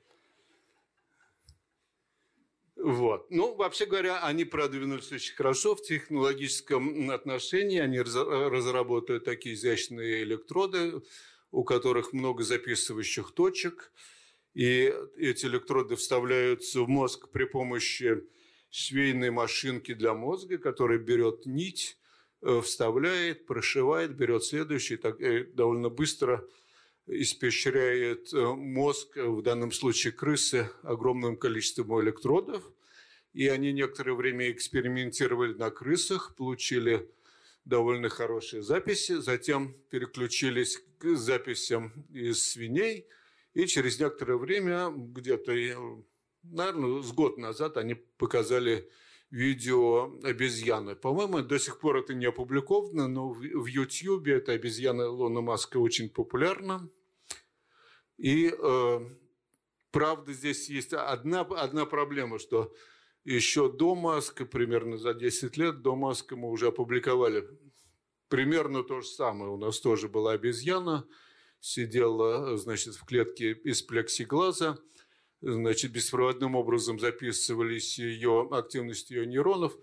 Вот. Ну, вообще говоря, они продвинулись очень хорошо в технологическом отношении. Они разработают такие изящные электроды, у которых много записывающих точек. И эти электроды вставляются в мозг при помощи швейной машинки для мозга, которая берет нить, э, вставляет, прошивает, берет следующий, так э, довольно быстро испещряет э, мозг, в данном случае крысы, огромным количеством электродов. И они некоторое время экспериментировали на крысах, получили довольно хорошие записи, затем переключились к записям из свиней, и через некоторое время, где-то, наверное, с год назад, они показали видео обезьяны. По-моему, до сих пор это не опубликовано, но в YouTube эта обезьяна Лона Маска очень популярна. И э, правда, здесь есть одна, одна проблема, что еще до Маска, примерно за 10 лет до Маска мы уже опубликовали примерно то же самое. У нас тоже была обезьяна, сидела, значит, в клетке из плексиглаза, значит, беспроводным образом записывались ее активность ее нейронов.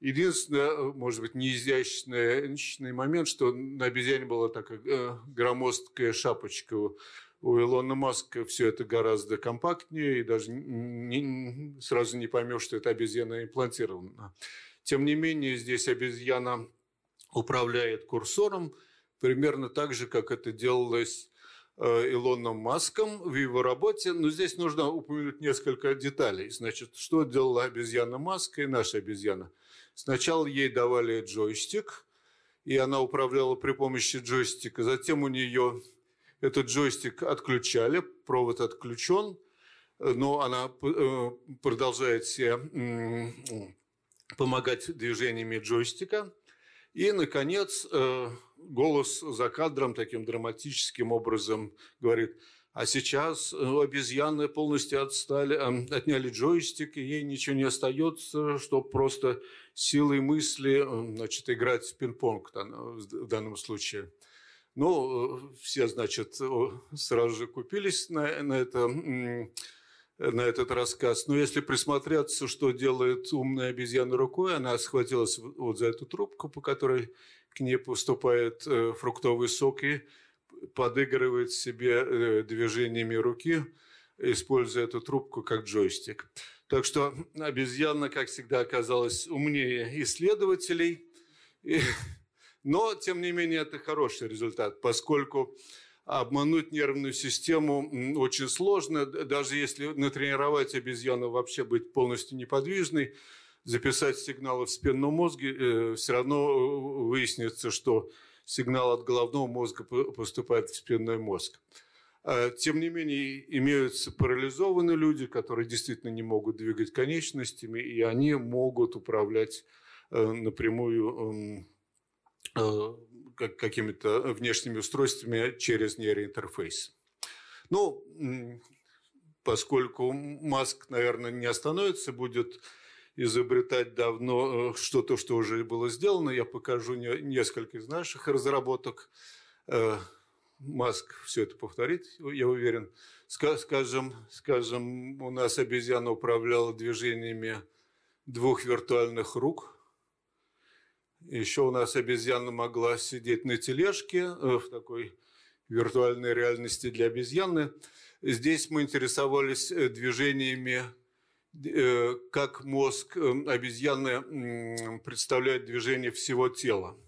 Единственное, может быть, неизящный момент, что на обезьяне была такая э, громоздкая шапочка у Илона Маска все это гораздо компактнее, и даже не, сразу не поймешь, что это обезьяна имплантирована. Тем не менее, здесь обезьяна управляет курсором примерно так же, как это делалось Илоном Маском в его работе. Но здесь нужно упомянуть несколько деталей. Значит, что делала обезьяна Маска и наша обезьяна? Сначала ей давали джойстик, и она управляла при помощи джойстика. Затем у нее этот джойстик отключали, провод отключен, но она э, продолжает себе помогать движениями джойстика. И, наконец, э, голос за кадром таким драматическим образом говорит, а сейчас э, обезьяны полностью отстали, отняли джойстик, и ей ничего не остается, чтобы просто силой мысли значит, играть в пинг-понг в данном случае. Ну, все, значит, сразу же купились на, на, это, на этот рассказ. Но если присмотреться, что делает умная обезьяна рукой, она схватилась вот за эту трубку, по которой к ней поступает э, фруктовый сок и подыгрывает себе э, движениями руки, используя эту трубку как джойстик. Так что обезьяна, как всегда, оказалась умнее исследователей. И но, тем не менее, это хороший результат, поскольку обмануть нервную систему очень сложно, даже если натренировать обезьяну вообще быть полностью неподвижной, записать сигналы в спинном мозге, э, все равно э, выяснится, что сигнал от головного мозга поступает в спинной мозг. А, тем не менее, имеются парализованные люди, которые действительно не могут двигать конечностями, и они могут управлять э, напрямую Э, какими-то внешними устройствами через нейроинтерфейс. Ну, поскольку Маск, наверное, не остановится, будет изобретать давно э, что-то, что уже было сделано, я покажу несколько из наших разработок. Э, Маск все это повторит, я уверен. Скажем, скажем, у нас обезьяна управляла движениями двух виртуальных рук – еще у нас обезьяна могла сидеть на тележке э, в такой виртуальной реальности для обезьяны. Здесь мы интересовались движениями, как мозг обезьяны представляет движение всего тела.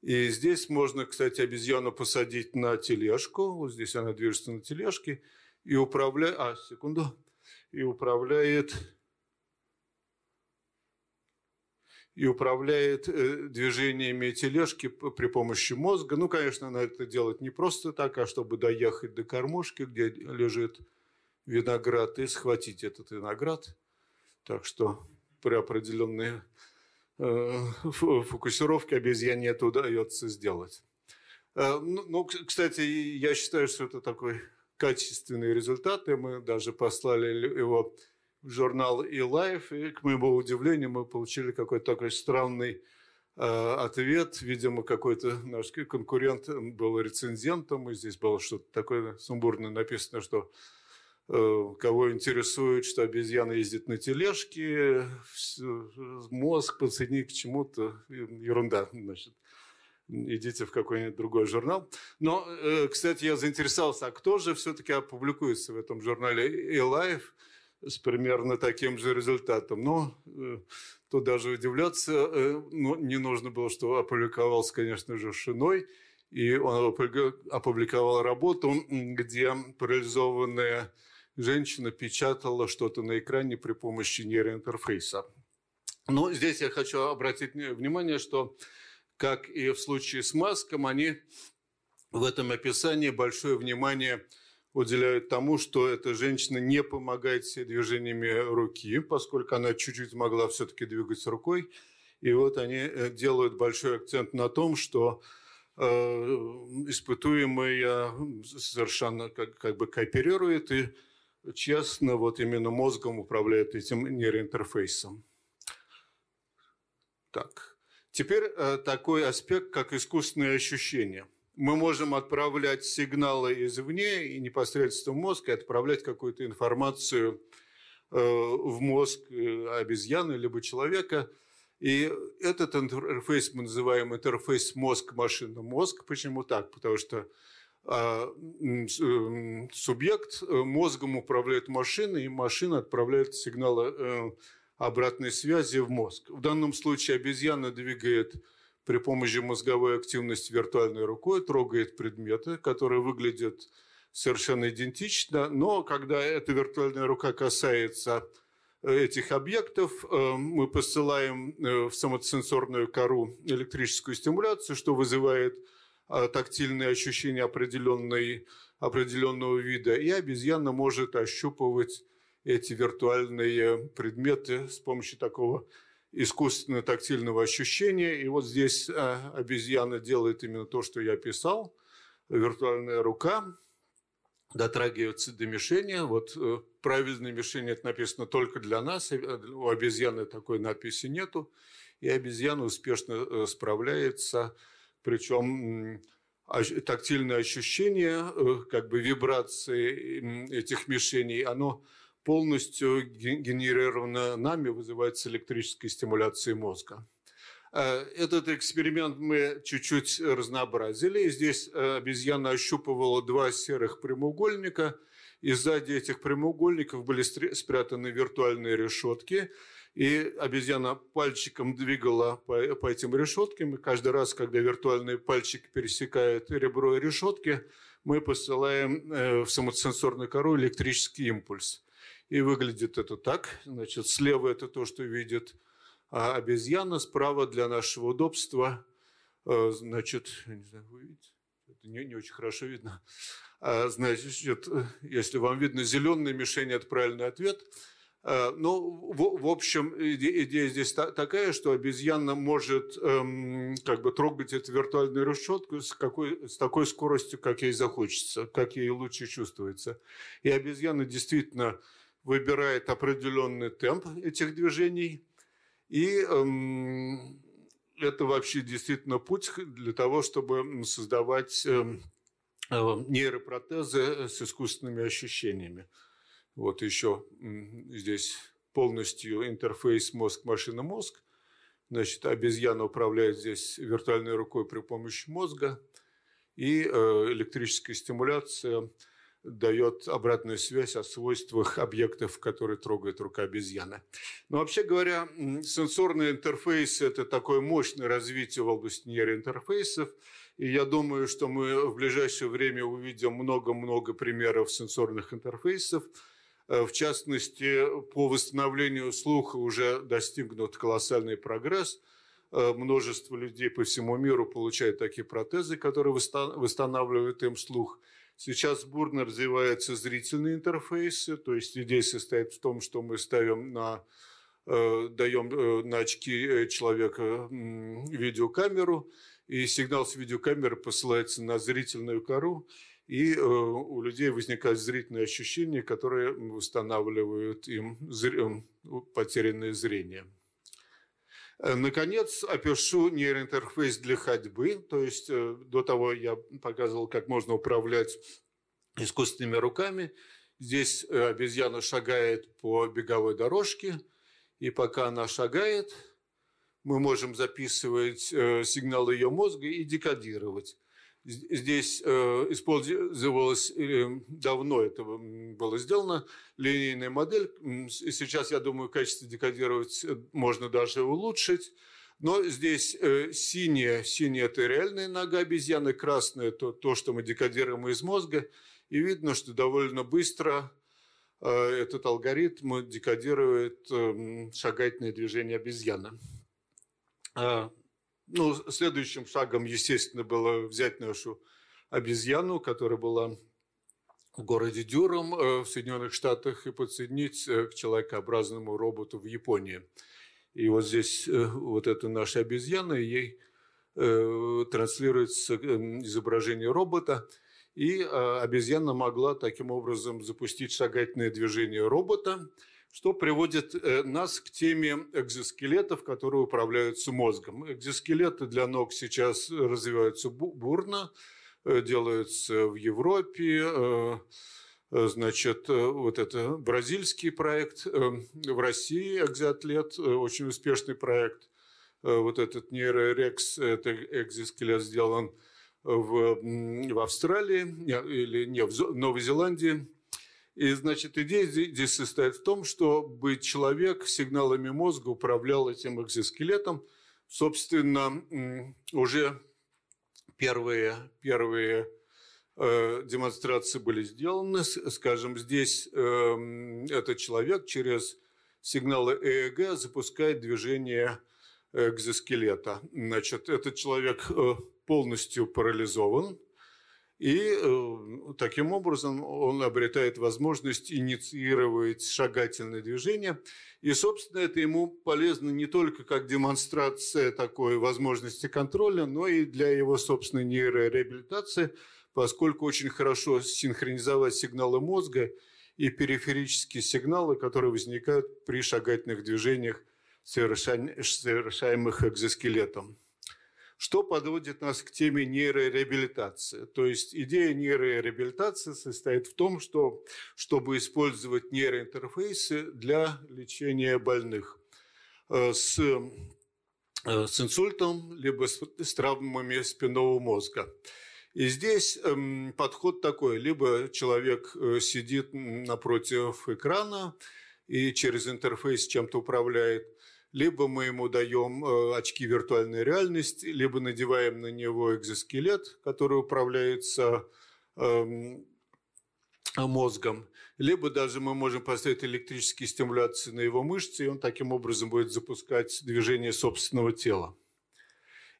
И здесь можно, кстати, обезьяну посадить на тележку. Вот здесь она движется на тележке и управляет... А, секунду. И управляет и управляет э, движениями тележки при помощи мозга. Ну, конечно, она это делает не просто так, а чтобы доехать до кормушки, где лежит виноград, и схватить этот виноград. Так что при определенной э, фокусировке обезьяне это удается сделать. Э, ну, ну, кстати, я считаю, что это такой качественный результат, и мы даже послали его в журнал eLife, и, к моему удивлению, мы получили какой-то такой странный э, ответ. Видимо, какой-то наш конкурент был рецензентом, и здесь было что-то такое сумбурное написано, что кого интересует, что обезьяна ездит на тележке, мозг подсоединить к чему-то, ерунда, значит идите в какой-нибудь другой журнал. Но, э, кстати, я заинтересовался, а кто же все-таки опубликуется в этом журнале eLife? с примерно таким же результатом. Но э, тут даже удивляться э, ну, не нужно было, что опубликовался, конечно же, Шиной. И он опубликовал работу, где парализованная женщина печатала что-то на экране при помощи нейроинтерфейса. Но здесь я хочу обратить внимание, что, как и в случае с Маском, они в этом описании большое внимание – уделяют тому, что эта женщина не помогает себе движениями руки, поскольку она чуть-чуть могла все-таки двигать рукой. И вот они э, делают большой акцент на том, что э, испытуемая совершенно как, как бы кооперирует и честно вот именно мозгом управляет этим нейроинтерфейсом. Так. Теперь э, такой аспект, как искусственные ощущения – мы можем отправлять сигналы извне и непосредственно в мозг, и отправлять какую-то информацию э, в мозг э, обезьяны либо человека. И этот интерфейс мы называем интерфейс мозг-машина-мозг. Почему так? Потому что субъект э, мозгом управляет машиной, и машина отправляет сигналы обратной связи в мозг. В данном случае обезьяна двигает при помощи мозговой активности виртуальной рукой трогает предметы, которые выглядят совершенно идентично, но когда эта виртуальная рука касается этих объектов, э, мы посылаем э, в самосенсорную кору электрическую стимуляцию, что вызывает э, тактильные ощущения определенной, определенного вида, и обезьяна может ощупывать эти виртуальные предметы с помощью такого искусственного тактильного ощущения. И вот здесь обезьяна делает именно то, что я описал. Виртуальная рука дотрагивается до мишени. Вот э, правильная мишень это написано только для нас. Э, у обезьяны такой надписи нету. И обезьяна успешно э, справляется. Причем тактильное ощущение, как бы вибрации этих мишеней, оно полностью генерировано нами, вызывается электрической стимуляцией мозга. Э, этот эксперимент мы чуть-чуть разнообразили. Здесь э, обезьяна ощупывала два серых прямоугольника, и сзади этих прямоугольников были спрятаны виртуальные решетки, и обезьяна пальчиком двигала по, по этим решеткам, и каждый раз, когда виртуальный пальчик пересекает ребро решетки, мы посылаем э, в самосенсорную кору электрический импульс. И выглядит это так. Значит, слева это то, что видит а обезьяна справа для нашего удобства, э, значит, не знаю, вы видите, это не, не очень хорошо видно. А, значит, если вам видно, зеленая мишень – это правильный ответ. А, ну, в, в общем, идея, здесь та, такая, что обезьяна может эм, как бы трогать эту виртуальную решетку с, какой, с такой скоростью, как ей захочется, как ей лучше чувствуется. И обезьяна действительно выбирает определенный темп этих движений – и эм, это вообще действительно путь для того, чтобы создавать эм, э, нейропротезы с искусственными ощущениями. Вот еще здесь полностью интерфейс мозг-машина-мозг. Значит, обезьяна управляет здесь виртуальной рукой при помощи мозга. И э, электрическая стимуляция – дает обратную связь о свойствах объектов, которые трогает рука обезьяны. Но вообще говоря, сенсорный интерфейс – это такое мощное развитие в области нейроинтерфейсов. И я думаю, что мы в ближайшее время увидим много-много примеров сенсорных интерфейсов. Э, в частности, по восстановлению слуха уже достигнут колоссальный прогресс. Э, множество людей по всему миру получают такие протезы, которые восстанавливают им слух – Сейчас бурно развиваются зрительные интерфейсы, то есть идея состоит в том, что мы ставим на э, даем на очки человека видеокамеру, и сигнал с видеокамеры посылается на зрительную кору, и у людей возникают зрительные ощущения, которые восстанавливают им потерянное зрение. Наконец, опишу нейроинтерфейс для ходьбы. То есть э, до того я показывал, как можно управлять искусственными руками. Здесь э, обезьяна шагает по беговой дорожке, и пока она шагает, мы можем записывать э, сигналы ее мозга и декодировать. Здесь э, использовалась э, давно это было сделано линейная модель. Сейчас, я думаю, качество декодировать э, можно даже улучшить. Но здесь синяя, синяя – это реальная нога обезьяны, красная – это то, что мы декодируем из мозга. И видно, что довольно быстро этот алгоритм декодирует шагательное движение обезьяны. Ну, следующим шагом, естественно, было взять нашу обезьяну, которая была в городе Дюром э, в Соединенных Штатах и подсоединить э, к человекообразному роботу в Японии. И вот здесь э, вот эта наша обезьяна, ей транслируется изображение робота, и обезьяна могла таким образом запустить шагательное движение робота – что приводит э, нас к теме экзоскелетов, которые управляются мозгом. Экзоскелеты для ног сейчас развиваются бурно, э, делаются в Европе, э, Значит, вот это бразильский проект, в России экзоатлет, очень успешный проект. Вот этот нейрорекс, это экзоскелет сделан в, в Австралии или не, в Новой Зеландии – и, значит, идея здесь состоит в том, чтобы человек сигналами мозга управлял этим экзоскелетом, Собственно, уже первые, первые э, демонстрации были сделаны. Скажем, здесь э, этот человек через сигналы ЭЭГ запускает движение экзоскелета. Значит, этот человек э, полностью парализован, и э, таким образом он обретает возможность инициировать шагательное движение. И, собственно, это ему полезно не только как демонстрация такой возможности контроля, но и для его собственной нейрореабилитации, поскольку очень хорошо синхронизовать сигналы мозга и периферические сигналы, которые возникают при шагательных движениях, совершаемых экзоскелетом. Что подводит нас к теме нейрореабилитации? То есть идея нейрореабилитации состоит в том, что чтобы использовать нейроинтерфейсы для лечения больных э, с, э, с инсультом, либо с, с травмами спинного мозга. И здесь эм, подход такой. Либо человек э, сидит напротив экрана и через интерфейс чем-то управляет, либо мы ему даем э, очки виртуальной реальности, либо надеваем на него экзоскелет, который управляется эм, мозгом, либо даже мы можем поставить электрические стимуляции на его мышцы, и он таким образом будет запускать движение собственного тела.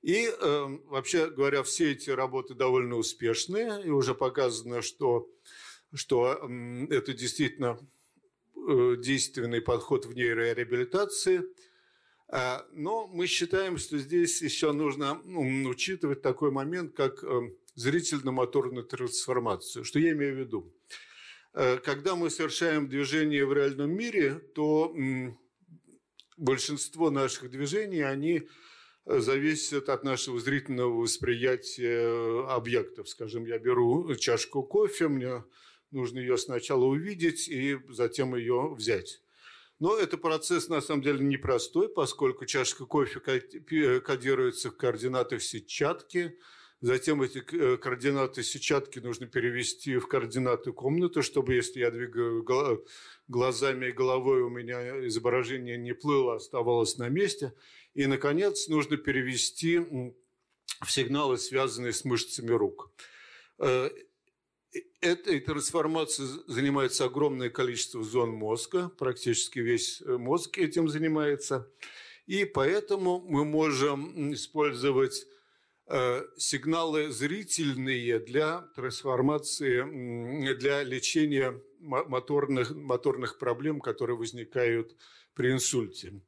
И э, вообще говоря, все эти работы довольно успешные, и уже показано, что, что э, это действительно э, действенный подход в нейрореабилитации – но мы считаем, что здесь еще нужно ну, учитывать такой момент, как э, зрительно-моторную трансформацию. Что я имею в виду? Э, когда мы совершаем движение в реальном мире, то большинство наших движений, они э, зависят от нашего зрительного восприятия объектов. Скажем, я беру чашку кофе, мне нужно ее сначала увидеть и затем ее взять. Но это процесс на самом деле непростой, поскольку чашка кофе кодируется в координатах сетчатки. Затем эти э, координаты сетчатки нужно перевести в координаты комнаты, чтобы если я двигаю глазами и головой, у меня изображение не плыло, а оставалось на месте. И, наконец, нужно перевести в сигналы, связанные с мышцами рук. Э, этой трансформацией занимается огромное количество зон мозга, практически весь э, мозг этим занимается. И поэтому мы можем использовать э, сигналы зрительные для трансформации, для лечения моторных, моторных проблем, которые возникают при инсульте.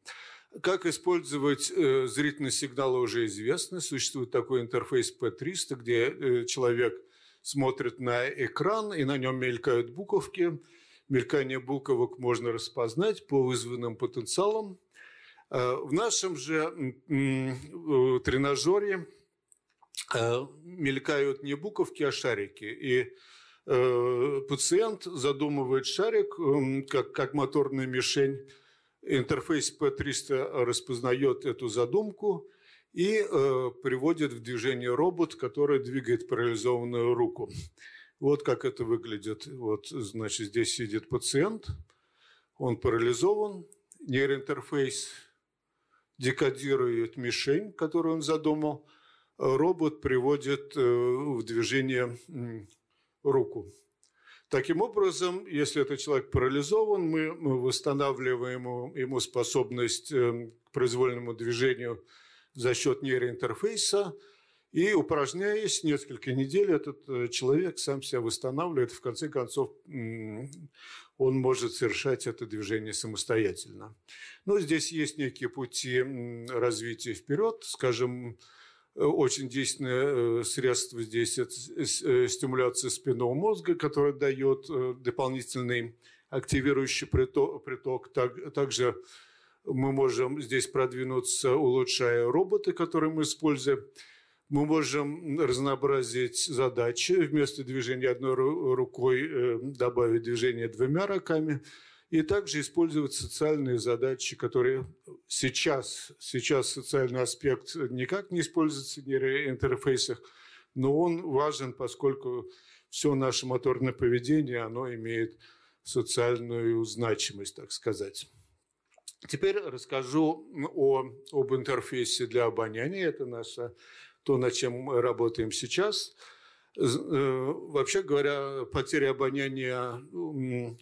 Как использовать э, зрительные сигналы уже известно. Существует такой интерфейс P300, где человек – смотрит на экран, и на нем мелькают буковки. Мелькание буковок можно распознать по вызванным потенциалам. Э, в нашем же э, тренажере э, мелькают не буковки, а шарики. И пациент задумывает шарик как, как моторная мишень. Интерфейс P300 распознает эту задумку – и э, приводит в движение робот, который двигает парализованную руку. Вот как это выглядит. Вот, значит, здесь сидит пациент, он парализован, нейроинтерфейс декодирует мишень, которую он задумал, робот приводит э, в движение руку. Таким образом, если этот человек парализован, мы, восстанавливаем ему, способность э, к произвольному движению за счет нейроинтерфейса. И упражняясь несколько недель, этот э, человек сам себя восстанавливает. В конце концов, он может совершать это движение самостоятельно. Но здесь есть некие пути развития вперед. Скажем, э, очень действенное э, средство здесь – это стимуляция спинного мозга, которая дает дополнительный активирующий приток. приток. Также мы можем здесь продвинуться, улучшая роботы, которые мы используем. Мы можем разнообразить задачи. Вместо движения одной рукой э, добавить движение двумя руками. И также использовать социальные задачи, которые сейчас, сейчас социальный аспект никак не используется в нейроинтерфейсах, но он важен, поскольку все наше моторное поведение, оно имеет социальную значимость, так сказать. Теперь расскажу о, об интерфейсе для обоняния. Это наше, то, над чем мы работаем сейчас. Э, вообще говоря, потеря обоняния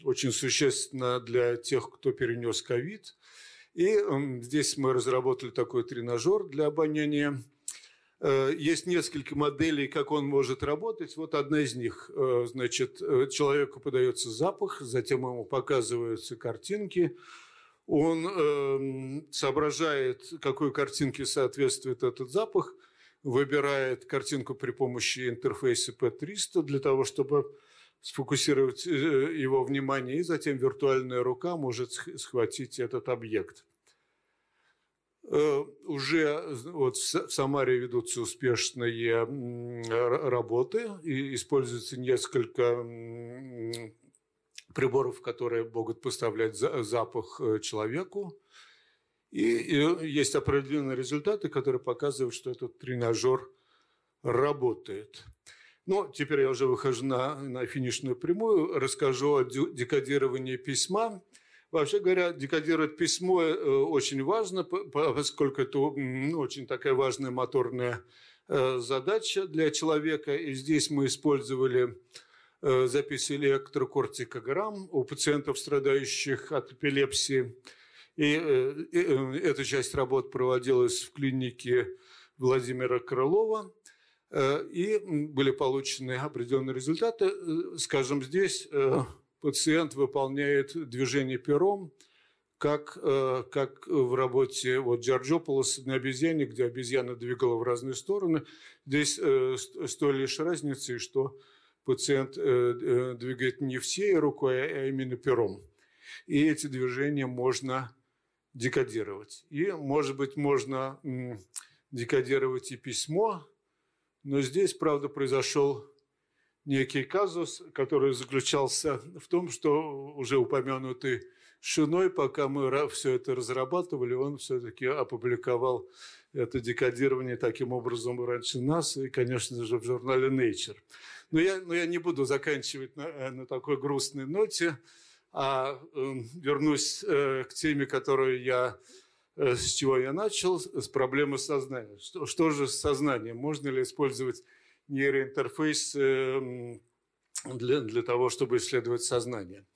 очень существенна для тех, кто перенес ковид. И здесь мы разработали такой тренажер для обоняния. Э, есть несколько моделей, как он может работать. Вот одна из них. Э, значит, человеку подается запах, затем ему показываются картинки – он э, соображает, какой картинке соответствует этот запах, выбирает картинку при помощи интерфейса P300 для того, чтобы сфокусировать э, его внимание, и затем виртуальная рука может схватить этот объект. Э, уже вот в Самаре ведутся успешные работы, и используется несколько приборов, которые могут поставлять запах э, человеку. И есть определенные результаты, которые показывают, что этот тренажер работает. Но теперь я уже выхожу на, на финишную прямую, расскажу о декодировании письма. Вообще говоря, декодировать письмо э, очень важно, поскольку это ну, очень такая важная моторная э, задача для человека. И здесь мы использовали Э, записи электрокортикограмм у пациентов, страдающих от эпилепсии. И э, э, эта часть работ проводилась в клинике Владимира Крылова. И были получены определенные результаты. Скажем, здесь пациент выполняет движение пером, как, как в работе вот Джорджополоса на обезьяне, где обезьяна двигала в разные стороны. Здесь с той лишь разницей, что пациент э, э, двигает не всей рукой, а именно пером. И эти движения можно декодировать. И, может быть, можно декодировать и письмо, но здесь, правда, произошел некий казус, который заключался в том, что уже упомянутый Шиной, пока мы все это разрабатывали, он все-таки опубликовал это декодирование таким образом раньше нас и, конечно же, в журнале Nature. Но я, но я не буду заканчивать на, э, на такой грустной ноте, а э, вернусь э, к теме, которую я, э, с чего я начал, с проблемы сознания. Что, что же с сознанием? Можно ли использовать нейроинтерфейс э, для, для того, чтобы исследовать сознание?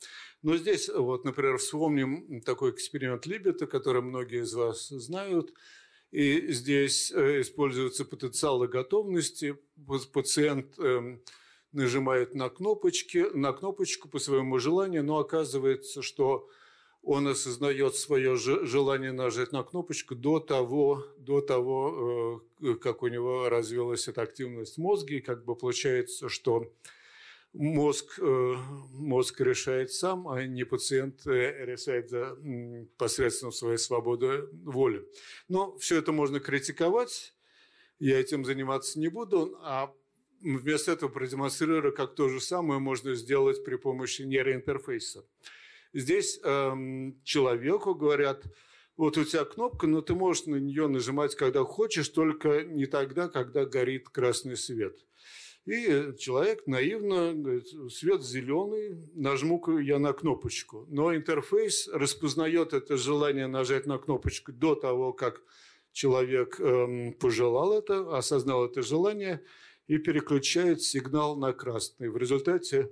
Но здесь, вот, например, вспомним такой эксперимент Либета, который многие из вас знают. И здесь э, используются потенциалы готовности. Пациент эм, нажимает на, кнопочки, на кнопочку по своему желанию, но оказывается, что он осознает свое желание нажать на кнопочку до того, до того, э, как у него развилась эта активность в мозге. И как бы получается, что мозг, э, мозг решает сам, а не пациент э, решает посредством своей свободы воли. Но все это можно критиковать, я этим заниматься не буду, а вместо этого продемонстрирую, как то же самое можно сделать при помощи нейроинтерфейса. Здесь эм, человеку говорят, вот у тебя кнопка, но ты можешь на нее нажимать, когда хочешь, только не тогда, когда горит красный свет. И человек наивно говорит, свет зеленый, нажму я на кнопочку. Но интерфейс распознает это желание нажать на кнопочку до того, как человек эм, пожелал это, осознал это желание – и переключает сигнал на красный. В результате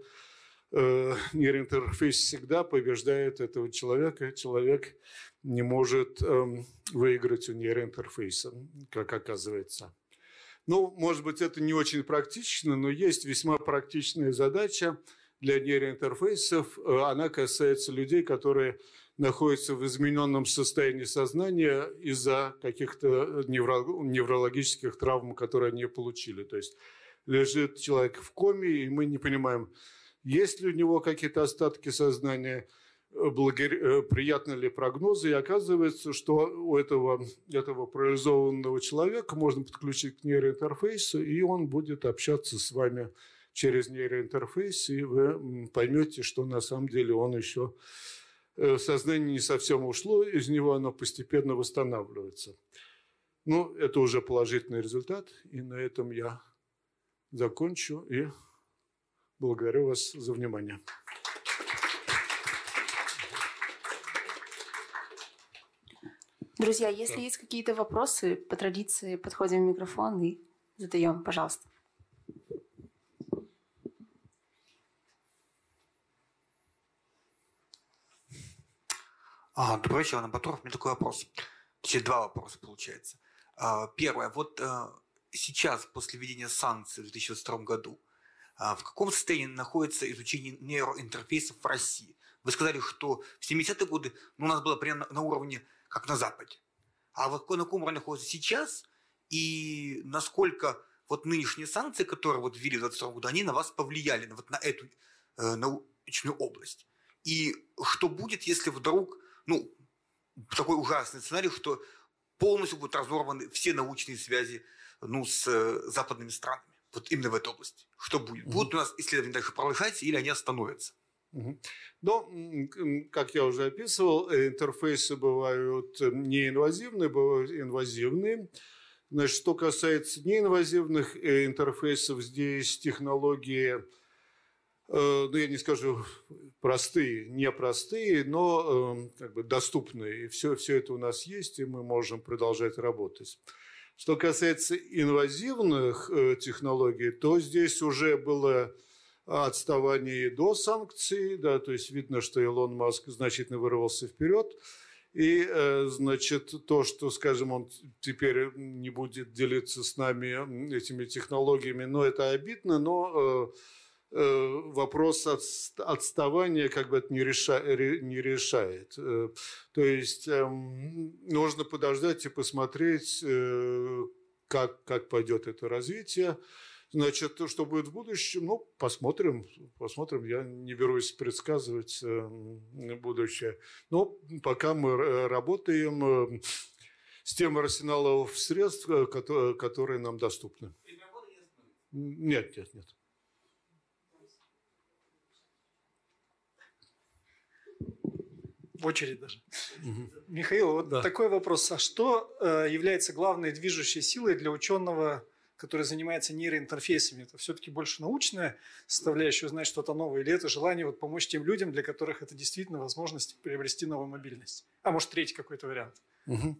э, нейроинтерфейс всегда побеждает этого человека. Человек не может э, выиграть у нейроинтерфейса, как оказывается. Ну, может быть, это не очень практично, но есть весьма практичная задача для нейроинтерфейсов. Э, она касается людей, которые находятся в измененном состоянии сознания из-за каких-то неврологических травм, которые они получили. То есть лежит человек в коме, и мы не понимаем, есть ли у него какие-то остатки сознания, благо... Э, приятны ли прогнозы. И оказывается, что у этого, этого парализованного человека можно подключить к нейроинтерфейсу, и он будет общаться с вами через нейроинтерфейс, и вы поймете, что на самом деле он еще Э, сознание не совсем ушло из него, оно постепенно восстанавливается. Ну, это уже положительный результат, и на этом я закончу и благодарю вас за внимание. Друзья, если да. есть какие-то вопросы, по традиции подходим в микрофон и задаем, пожалуйста. А, добрый вечер, Анна Батуров. У меня такой вопрос. Точнее, два вопроса получается. А, первое. Вот а, сейчас, после введения санкций в 2022 году, а, в каком состоянии находится изучение нейроинтерфейсов в России? Вы сказали, что в 70-е годы ну, у нас было примерно на уровне, как на Западе. А вот на каком уровне находится сейчас? И насколько вот нынешние санкции, которые вот ввели в 2022 году, они на вас повлияли, вот на эту э, научную область? И что будет, если вдруг, ну, такой ужасный сценарий, что полностью будут разорваны все научные связи ну, с э, западными странами? Вот именно в этой области. Что будет? Угу. Будут у нас исследования дальше продолжаться или они остановятся? Ну, как я уже описывал, э, интерфейсы бывают э, неинвазивные, бывают инвазивные. Значит, что касается неинвазивных интерфейсов, здесь технологии, ну, я не скажу простые, непростые, но как бы доступные. И все, все это у нас есть, и мы можем продолжать работать. Что касается инвазивных технологий, то здесь уже было отставание до санкций, да, то есть видно, что Илон Маск значительно вырвался вперед. И, э, значит, то, что, скажем, он теперь не будет делиться с нами этими технологиями, ну, это обидно, но э, э, вопрос отставания как бы это не, реша, не решает. То есть эм, нужно подождать и посмотреть, как, как пойдет это развитие. Значит, что будет в будущем, ну, посмотрим, посмотрим. Я не берусь предсказывать э, будущее. Но пока мы работаем э, с тем арсеналом средств, э, которые нам доступны. Нет, нет, нет. В очередь даже. Угу. Михаил, вот да. такой вопрос. А что э, является главной движущей силой для ученого который занимается нейроинтерфейсами, это все-таки больше научная составляющая, узнать что-то новое, или это желание вот помочь тем людям, для которых это действительно возможность приобрести новую мобильность? А может, третий какой-то вариант? Угу.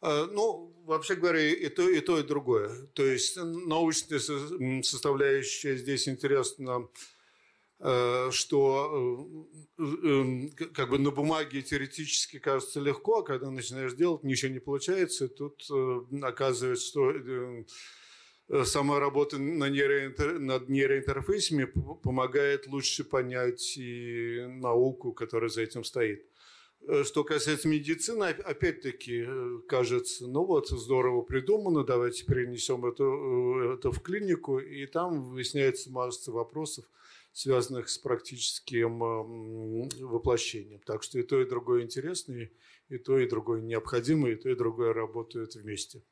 Ну, вообще говоря, и то, и то, и другое. То есть научная составляющая здесь интересна, что э, эм, как бы на бумаге теоретически кажется легко, а когда начинаешь делать, ничего не получается. Тут э, оказывается, что Э, сама работа на нейроинтер... над нейроинтерфейсами помогает лучше понять и науку, которая за этим стоит. Э, что касается медицины, опять-таки, э, кажется, ну вот, здорово придумано, давайте перенесем это, это в клинику, и там выясняется масса вопросов, связанных с практическим воплощением. Так что и то, и другое интересно, и, то, и другое необходимо, и то, и другое работают вместе.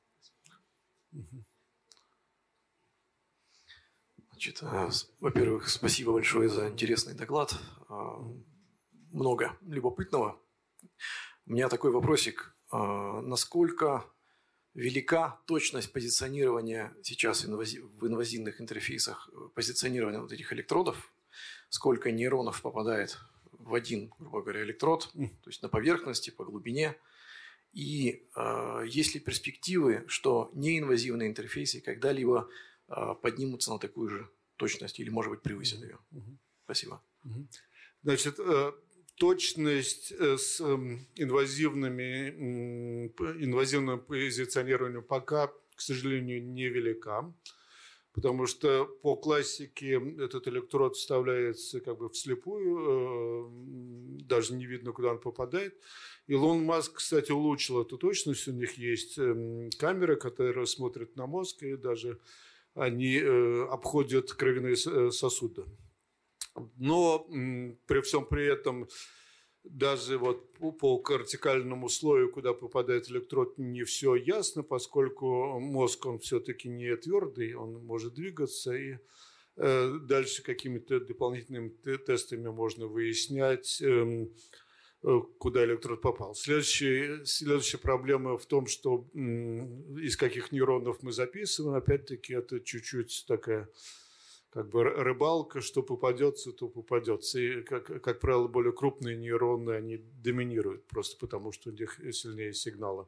Значит, э, во-первых, спасибо большое за интересный доклад. А, много любопытного. У меня такой вопросик. А, насколько велика точность позиционирования сейчас в инвазивных интерфейсах, позиционирования вот этих электродов? Сколько нейронов попадает в один, грубо говоря, электрод, то есть на поверхности, по глубине? И э, есть ли перспективы, что неинвазивные интерфейсы когда-либо а, поднимутся на такую же точность или, может быть, превысят ее. Спасибо. Значит, э, точность э, с эм, инвазивными, инвазивным позиционированием пока, к сожалению, невелика, потому что по классике этот электрод вставляется как бы вслепую, э, даже не видно, куда он попадает. Илон Маск, кстати, улучшил эту точность. У них есть эм, камеры, которые смотрят на мозг и даже они э, обходят кровяные сосуды. Но при всем при этом даже вот по кортикальному слою, куда попадает электрод, не все ясно, поскольку мозг, он все-таки не твердый, он может двигаться, и э, дальше какими-то дополнительными тестами можно выяснять, эм, Э, куда электрод попал. Следующая, следующая проблема в том, что из каких нейронов мы записываем, опять-таки, это чуть-чуть такая как бы рыбалка, что попадется, то попадется. И, как, как правило, более крупные нейроны, они доминируют просто потому, что у них сильнее сигналы.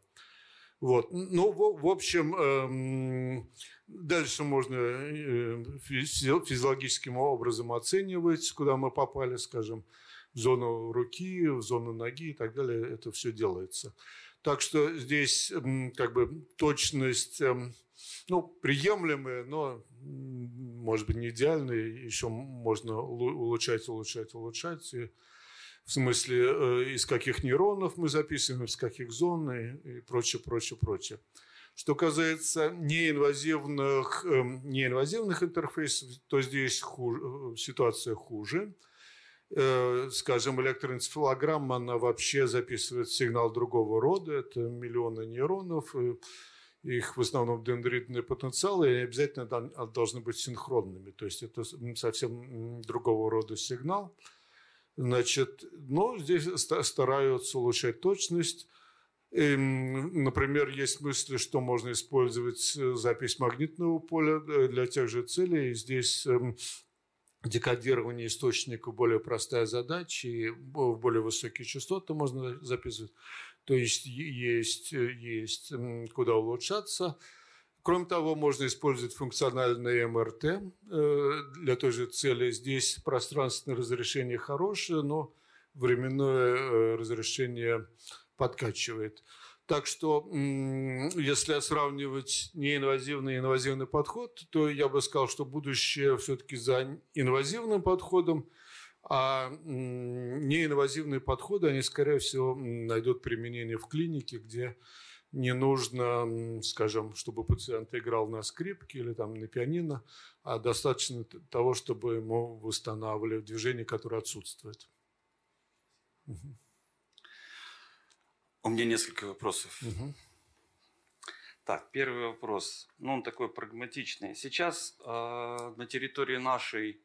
Вот. Ну, в, в общем, эм, дальше можно э, физиологическим образом оценивать, куда мы попали, скажем, в зону руки, в зону ноги и так далее. Это все делается. Так что здесь как бы точность эм, ну, приемлемая, но, может быть, не идеальная. Еще можно улучшать, улучшать, улучшать. И в смысле, э, из каких нейронов мы записываем, из каких зон и, прочее, прочее, прочее. Что касается неинвазивных, эм, неинвазивных интерфейсов, то здесь хуже, э, ситуация хуже. Э, скажем, электроэнцефалограмма, она вообще записывает сигнал другого рода, это миллионы нейронов, их в основном дендритные потенциалы, и обязательно должны быть синхронными, то есть это совсем другого рода сигнал. Значит, но здесь стараются улучшать точность. И, эм, например, есть мысли, что можно использовать э, запись магнитного поля э, для тех же целей. И здесь эм, декодирование источника более простая задача, и в более высокие частоты можно записывать. То есть есть, э, есть куда улучшаться. Кроме того, можно использовать функциональное МРТ э, для той же цели. Здесь пространственное разрешение хорошее, но временное э, разрешение подкачивает. Так что, если сравнивать неинвазивный и инвазивный подход, то я бы сказал, что будущее все-таки за инвазивным подходом, а неинвазивные подходы, они, скорее всего, найдут применение в клинике, где не нужно, скажем, чтобы пациент играл на скрипке или там на пианино, а достаточно того, чтобы ему восстанавливали движение, которое отсутствует. Угу. У меня несколько вопросов. Угу. Так, первый вопрос. Ну, он такой прагматичный. Сейчас э, на территории нашей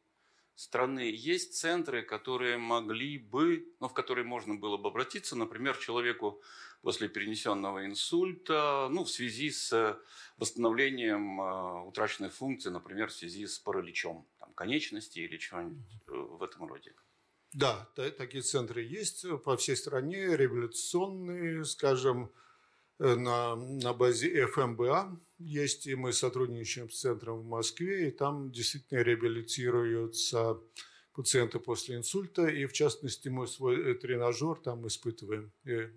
страны есть центры, которые могли бы, ну, в которые можно было бы обратиться, например, человеку после перенесенного инсульта, ну, в связи с восстановлением э, утраченных функций, например, в связи с параличом там, конечности или чего-нибудь э, в этом роде. Да, такие центры есть по всей стране, реабилитационные, скажем, э, на, на базе ФМБА есть, и мы сотрудничаем с центром в Москве, и там действительно реабилитируются пациенты после инсульта, и в частности мы свой э, тренажер там испытываем и э,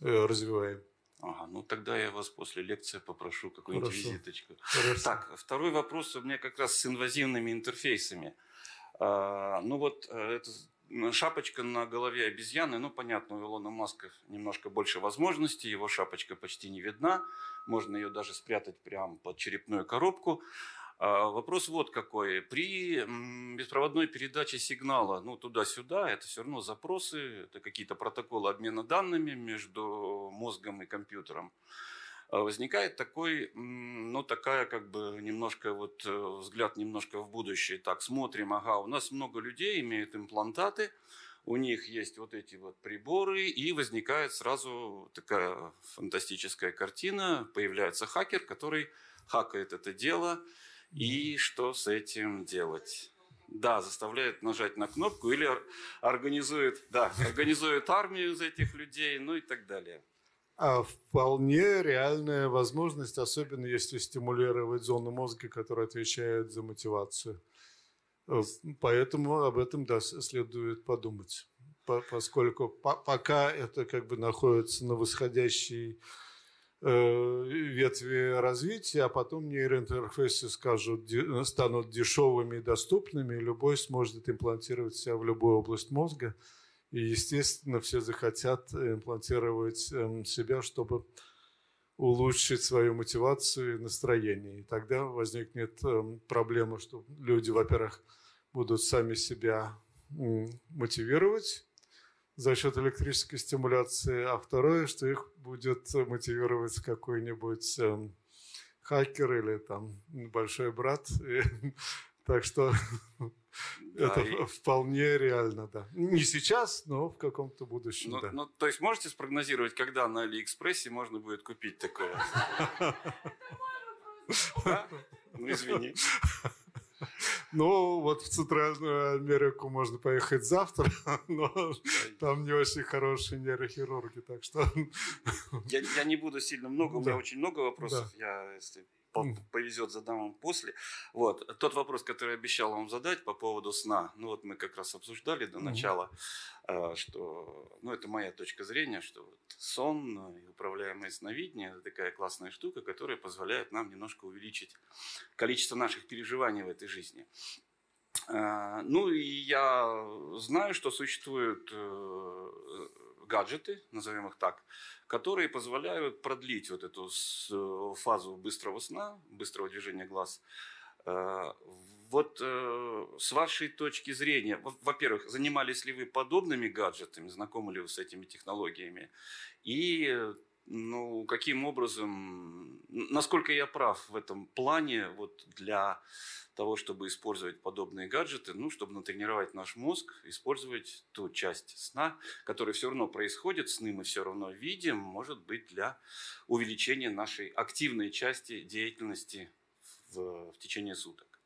развиваем. Ага, ну тогда я вас после лекции попрошу какую-нибудь Хорошо. визиточку. Хорошо. Так, второй вопрос у меня как раз с инвазивными интерфейсами. А, ну вот это шапочка на голове обезьяны, ну, понятно, у Илона Маска немножко больше возможностей, его шапочка почти не видна, можно ее даже спрятать прямо под черепную коробку. А вопрос вот какой. При беспроводной передаче сигнала ну, туда-сюда, это все равно запросы, это какие-то протоколы обмена данными между мозгом и компьютером. А возникает такой, ну, такая как бы немножко вот э, взгляд немножко в будущее. Так, смотрим, ага, у нас много людей имеют имплантаты, у них есть вот эти вот приборы, и возникает сразу такая фантастическая картина. Появляется хакер, который хакает это дело, и что с этим делать? Да, заставляет нажать на кнопку или организует, да, организует армию из этих людей, ну и так далее. А вполне реальная возможность, особенно если стимулировать зону мозга, которая отвечает за мотивацию. Э, поэтому об этом да, следует подумать. Поскольку пока это как бы находится на восходящей э, ветви развития, а потом нейроинтерфейсы скажут, станут дешевыми и доступными, и любой сможет имплантировать себя в любую область мозга – и, естественно, все захотят имплантировать эм, себя, чтобы улучшить свою мотивацию и настроение. И тогда возникнет эм, проблема, что люди, во-первых, будут сами себя мотивировать за счет электрической стимуляции, а второе, что их будет мотивировать какой-нибудь эм, хакер или там большой брат. И, так что да, Это и... вполне реально, да. Не сейчас, но в каком-то будущем, ну, да. Ну, то есть можете спрогнозировать, когда на Алиэкспрессе можно будет купить такое? Ну, извини. Ну, вот в Центральную Америку можно поехать завтра, но там не очень хорошие нейрохирурги, так что... Я, я не буду сильно много, у меня очень много вопросов. Да. Я, если повезет, задам вам после. Вот. Тот вопрос, который обещал вам задать по поводу сна, ну вот мы как раз обсуждали до начала, э, что, ну это моя точка зрения, что вот сон и управляемое сновидение – это такая классная штука, которая позволяет нам немножко увеличить количество наших переживаний в этой жизни. Э, ну и я знаю, что существуют э, гаджеты, назовем их так, которые позволяют продлить вот эту э, фазу быстрого сна, быстрого движения глаз. Э, вот э, с вашей точки зрения, во-первых, занимались ли вы подобными гаджетами, знакомы ли вы с этими технологиями? И ну, каким образом, насколько я прав в этом плане, вот для того, чтобы использовать подобные гаджеты, ну, чтобы натренировать наш мозг, использовать ту часть сна, которая все равно происходит, сны мы все равно видим, может быть, для увеличения нашей активной части деятельности в, в течение суток.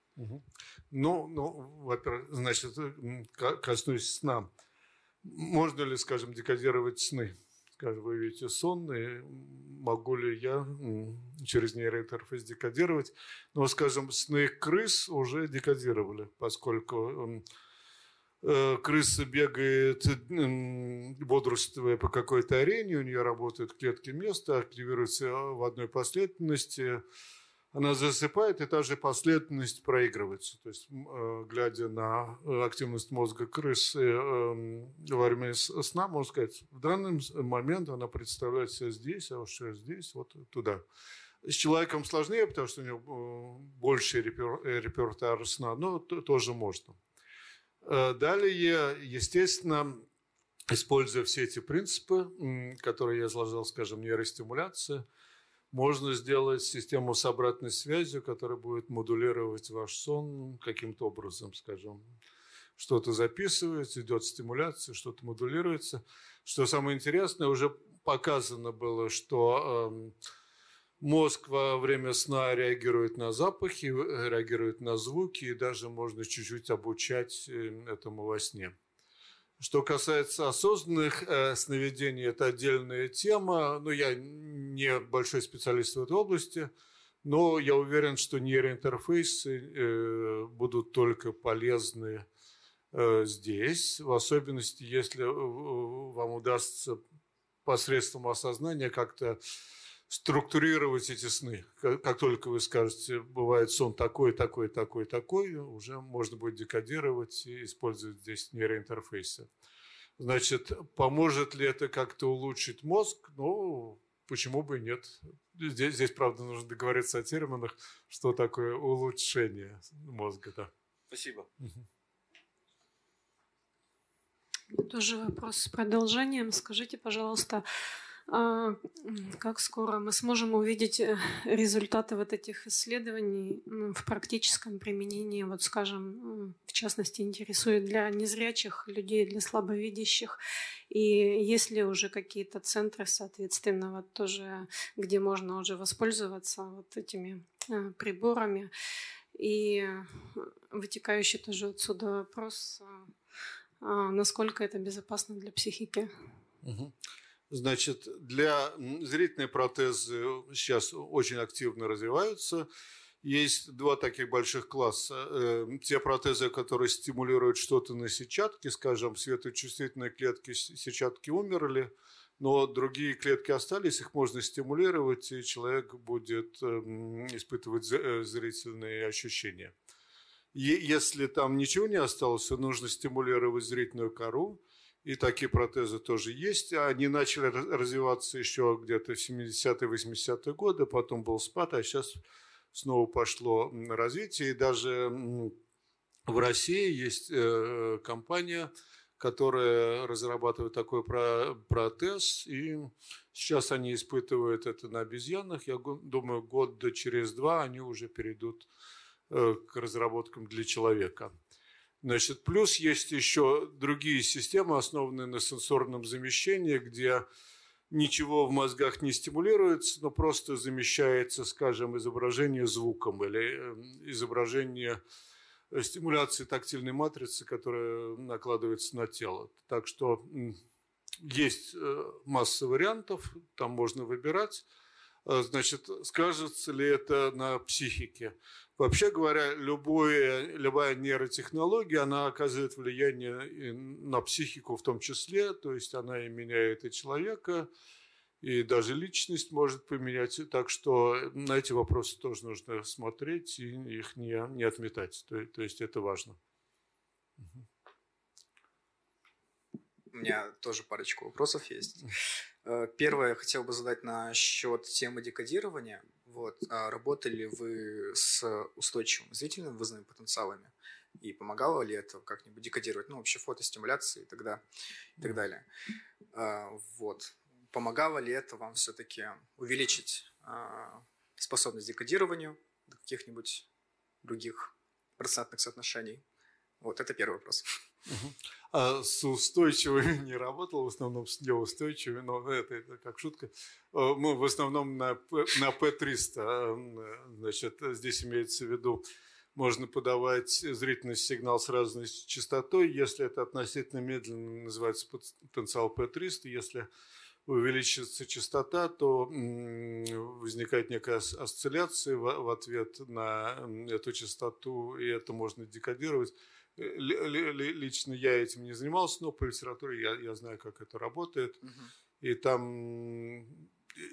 Ну, ну, во-первых, значит, коснусь сна. Можно ли, скажем, декодировать сны? Скажем, вы видите сон, и могу ли я через нейроинтерфейс декодировать. Но, скажем, сны крыс уже декодировали, поскольку э, крыса бегает, бодрствуя по какой-то арене, у нее работают клетки места, активируются в одной последовательности, она засыпает, и та же последовательность проигрывается. То есть, э, глядя на э, активность мозга крысы эм, во время сна, можно сказать, в данный момент она представляет себя здесь, а сейчас здесь, вот туда. С человеком сложнее, потому что у него э, больше репертуар сна, но тоже можно. Далее, естественно, используя все эти принципы, которые я изложил, скажем, нейростимуляция – можно сделать систему с обратной связью, которая будет модулировать ваш сон каким-то образом, скажем. Что-то записывается, идет стимуляция, что-то модулируется. Что самое интересное, уже показано было, что э, мозг во время сна реагирует на запахи, реагирует на звуки, и даже можно чуть-чуть обучать э, этому во сне. Что касается осознанных э, сновидений, это отдельная тема. Ну, я не большой специалист в этой области, но я уверен, что нейроинтерфейсы э, будут только полезны э, здесь, в особенности, если э, вам удастся посредством осознания как-то структурировать эти сны. Как, как только вы скажете, бывает сон такой, такой, такой, такой, уже можно будет декодировать и использовать здесь нейроинтерфейсы. Значит, поможет ли это как-то улучшить мозг? Ну, почему бы и нет. Здесь, здесь, правда, нужно договориться о терминах, что такое улучшение мозга. Да. Спасибо. Тоже вопрос с продолжением. Скажите, пожалуйста, как скоро мы сможем увидеть э, результаты вот этих исследований в практическом применении, вот скажем, в частности, интересует для незрячих людей, для слабовидящих, и есть ли уже какие-то центры, соответственно, вот тоже, где можно уже воспользоваться вот этими э, приборами, и вытекающий тоже отсюда вопрос, а, насколько это безопасно для психики. Угу. Значит, для зрительной протезы сейчас очень активно развиваются. Есть два таких больших класса. Э, те протезы, которые стимулируют что-то на сетчатке, скажем, светочувствительные клетки сетчатки умерли, но другие клетки остались, их можно стимулировать, и человек будет эм, испытывать э, зрительные ощущения. Если там ничего не осталось, нужно стимулировать зрительную кору, и такие протезы тоже есть. Они начали развиваться еще где-то в 70-е, 80-е годы, потом был спад, а сейчас снова пошло развитие. И даже в России есть э, компания, которая разрабатывает такой протез, и сейчас они испытывают это на обезьянах. Я думаю, год через два они уже перейдут э, к разработкам для человека. Значит, плюс есть еще другие системы, основанные на сенсорном замещении, где ничего в мозгах не стимулируется, но просто замещается, скажем, изображение звуком или эм, изображение стимуляции тактильной матрицы, которая накладывается на тело. Так что есть э, масса вариантов, там можно выбирать. Э, значит, скажется ли это на психике? Вообще говоря, любое, любая нейротехнология, она оказывает влияние на психику в том числе, то есть она и меняет и человека, и даже личность может поменять. Так что на эти вопросы тоже нужно смотреть и их не, не отметать. То, то есть это важно. У меня тоже парочку вопросов есть. Э, первое, я хотел бы задать насчет темы декодирования. Вот. А работали вы с устойчивым зрительным вызванными потенциалами? И помогало ли это как-нибудь декодировать? Ну, вообще фотостимуляции и тогда, и так далее. А, вот. Помогало ли это вам все-таки увеличить а, способность к декодированию до каких-нибудь других процентных соотношений? Вот, это первый вопрос. А с устойчивыми не работал, в основном с неустойчивыми, но это, это как шутка. Э, мы в основном на, на P300, а, значит, здесь имеется в виду, можно подавать зрительный сигнал с разной частотой, если это относительно медленно, называется потенциал P300, если увеличится частота, то возникает некая осцилляция в ответ на эту частоту, и это можно декодировать лично я этим не занимался, но по литературе я, я знаю, как это работает. Угу. И там,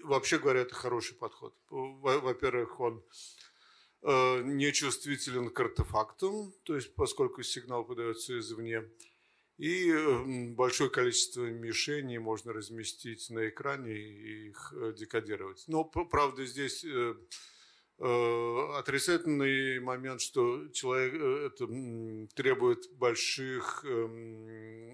вообще говоря, это хороший подход. Во-первых, он э, нечувствителен к артефактам, то есть поскольку сигнал подается извне, и э, большое количество мишеней можно разместить на экране и их э, декодировать. Но, правда, здесь э, Э, отрицательный момент, что человек э, это требует больших эм,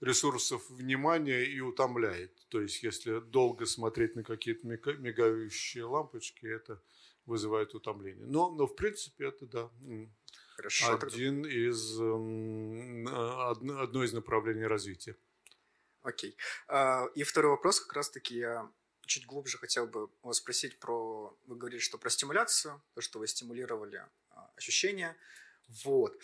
ресурсов внимания и утомляет. То есть, если долго смотреть на какие-то мигающие лампочки, это вызывает утомление. Но, но в принципе, это да. Хорошо, один тогда. из, эм, одно из направлений развития. Окей. А, и второй вопрос как раз-таки я чуть глубже хотел бы вас спросить про... Вы говорили, что про стимуляцию, то, что вы стимулировали а, ощущения. Вот.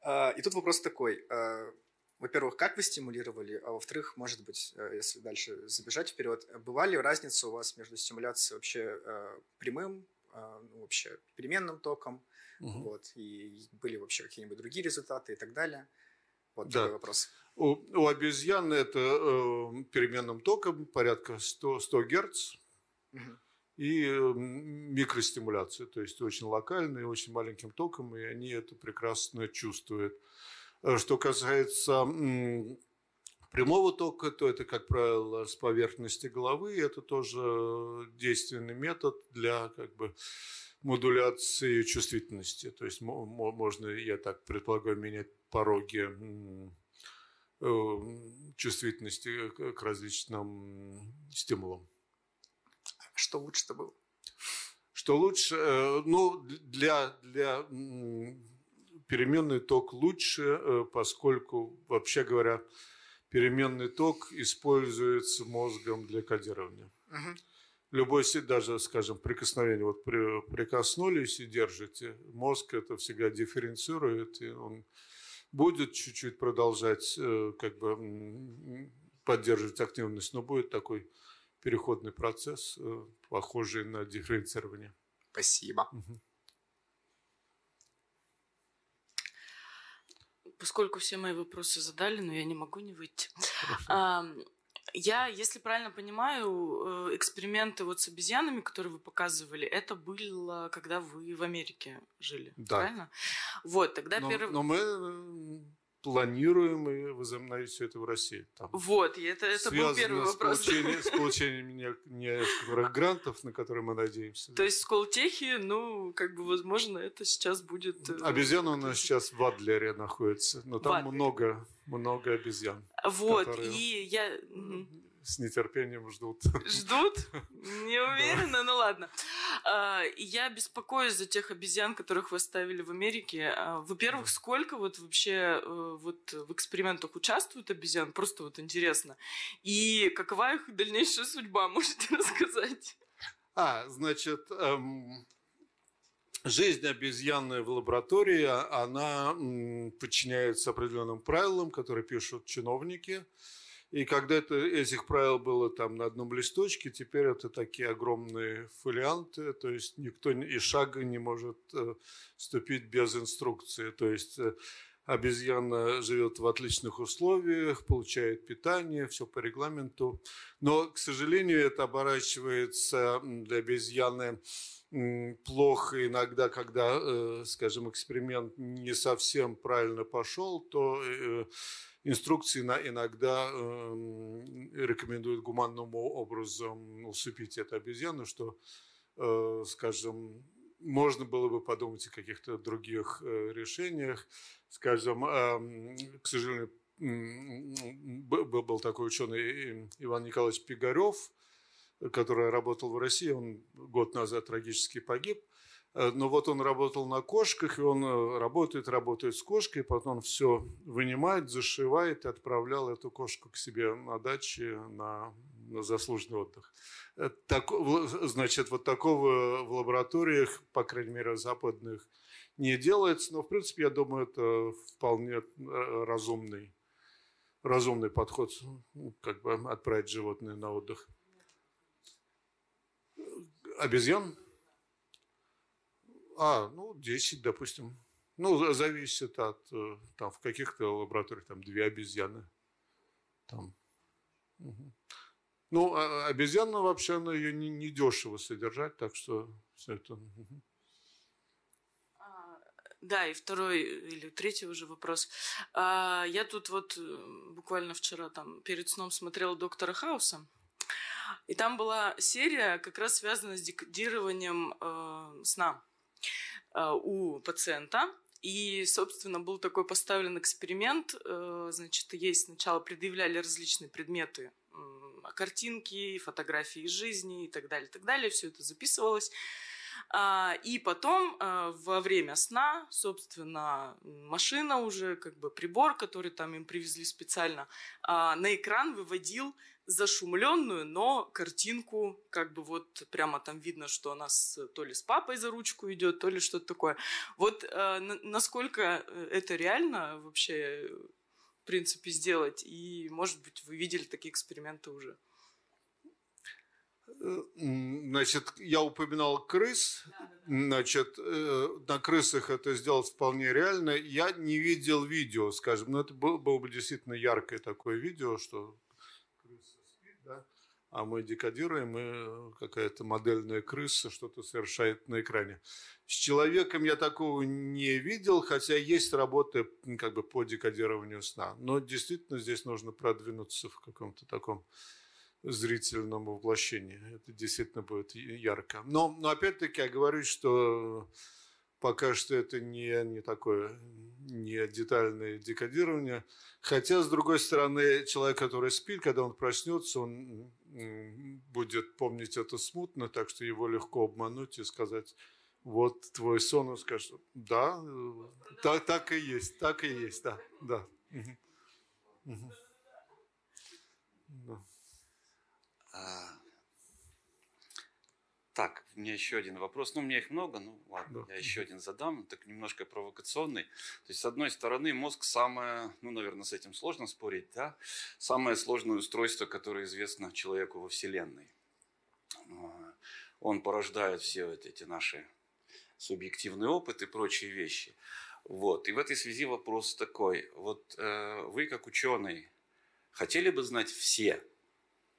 А, и тут вопрос такой. А, во-первых, как вы стимулировали, а во-вторых, может быть, если дальше забежать вперед, была ли разница у вас между стимуляцией вообще прямым, ну, вообще переменным током, угу. вот, и были вообще какие-нибудь другие результаты и так далее? Вот да. вопрос. У, у обезьян это э, переменным током порядка 100, 100 Гц. Угу. И э, микростимуляция, то есть очень локальные, очень маленьким током, и они это прекрасно чувствуют. Э, что касается м, прямого тока, то это, как правило, с поверхности головы. Это тоже действенный метод для как бы, модуляции чувствительности. То есть можно, я так предполагаю, менять пороги Э, чувствительности к различным стимулам. Что лучше-то было? Что лучше? Э, ну, для, для переменный ток лучше, э, поскольку, вообще говоря, переменный ток используется мозгом для кодирования. Угу. Любой, даже, скажем, прикосновение, вот при, прикоснулись и держите, мозг это всегда дифференцирует, и он будет чуть-чуть продолжать э, как бы поддерживать активность, но будет такой переходный процесс, э, похожий на дифференцирование. Спасибо. Поскольку все мои вопросы задали, но я не могу не выйти. Я, если правильно понимаю, э, эксперименты вот с обезьянами, которые вы показывали, это было, когда вы в Америке жили, да. правильно? Вот, тогда но, первый... Но мы э, планируем и возобновить все это в России. Там вот, и это, это был первый с вопрос. Получением, с получением некоторых грантов, на которые мы надеемся. То есть в Сколтехе, ну, как бы, возможно, это сейчас будет... Э, Обезьяна у нас сейчас в Адлере находится, но там много, много обезьян. Вот, и я с нетерпением ждут. Ждут? Не уверена, ну ладно. А, я беспокоюсь за тех обезьян, которых вы оставили в Америке. А, во-первых, сколько вот вообще э, вот в экспериментах участвуют обезьян? Просто вот интересно. И какова их дальнейшая судьба? Можете рассказать? А, значит, эм, жизнь обезьяны в лаборатории, она подчиняется определенным правилам, которые пишут чиновники. И когда это, этих правил было там на одном листочке, теперь это такие огромные фолианты, то есть никто и шага не может э, ступить без инструкции. То есть э, обезьяна живет в отличных условиях, получает питание, все по регламенту. Но, к сожалению, это оборачивается для обезьяны плохо иногда, когда, э, скажем, эксперимент не совсем правильно пошел, то э, инструкции иногда эм, рекомендуют гуманным образом усыпить эту обезьяну, что, э, скажем, можно было бы подумать о каких-то других решениях. Скажем, к сожалению, был такой ученый Иван Николаевич Пигарев, который работал в России, он год назад трагически погиб. Э, но вот он работал на кошках, и он э, работает, работает с кошкой, потом все вынимает, зашивает и отправлял эту кошку к себе на даче на, на заслуженный отдых. Э, так, значит, вот такого в лабораториях, по крайней мере, западных, не делается, но, в принципе, я думаю, это вполне разумный, разумный подход, ну, как бы отправить животное на отдых обезьян? А, ну, 10, допустим. Ну, зависит от, э, там, в каких-то лабораториях там две обезьяны. Там. Угу. Ну, а обезьяна вообще, она ее не, не дешево содержать, так что все это... Угу. Да, и второй или третий уже вопрос. А, я тут вот э, буквально вчера там перед сном смотрела доктора Хауса. И там была серия, как раз связанная с декодированием э, сна э, у пациента. И, собственно, был такой поставлен эксперимент. Э, значит, ей сначала предъявляли различные предметы, картинки, фотографии из жизни и так далее, так далее. Все это записывалось. А, и потом э, во время сна, собственно, машина уже, как бы прибор, который там им привезли специально, а, на экран выводил зашумленную, но картинку, как бы вот прямо там видно, что она с, то ли с папой за ручку идет, то ли что-то такое. Вот э, насколько э, это реально вообще, в принципе, сделать? И, может быть, вы видели такие эксперименты уже? Э, значит, я упоминал крыс. Значит, э, на крысах это сделать вполне реально. Я не видел видео, скажем, но это было, было бы действительно яркое такое видео, что а мы декодируем, и какая-то модельная крыса что-то совершает на экране. С человеком я такого не видел, хотя есть работы как бы по декодированию сна. Но действительно здесь нужно продвинуться в каком-то таком зрительном воплощении. Это действительно будет ярко. Но, но опять-таки я говорю, что пока что это не, не такое, не детальное декодирование. Хотя, с другой стороны, человек, который спит, когда он проснется, он будет помнить это смутно, так что его легко обмануть и сказать, вот твой сон, он скажет, да, так, так и есть, так и есть, да, да. Угу. Угу. Так, у меня еще один вопрос. Ну, у меня их много, ну ладно, да. я еще один задам, так немножко провокационный. То есть, с одной стороны, мозг самое, ну, наверное, с этим сложно спорить, да, самое сложное устройство, которое известно человеку во Вселенной. А, он порождает все вот эти наши субъективные опыты и прочие вещи. Вот. И в этой связи вопрос такой. Вот э, вы, как ученый, хотели бы знать все,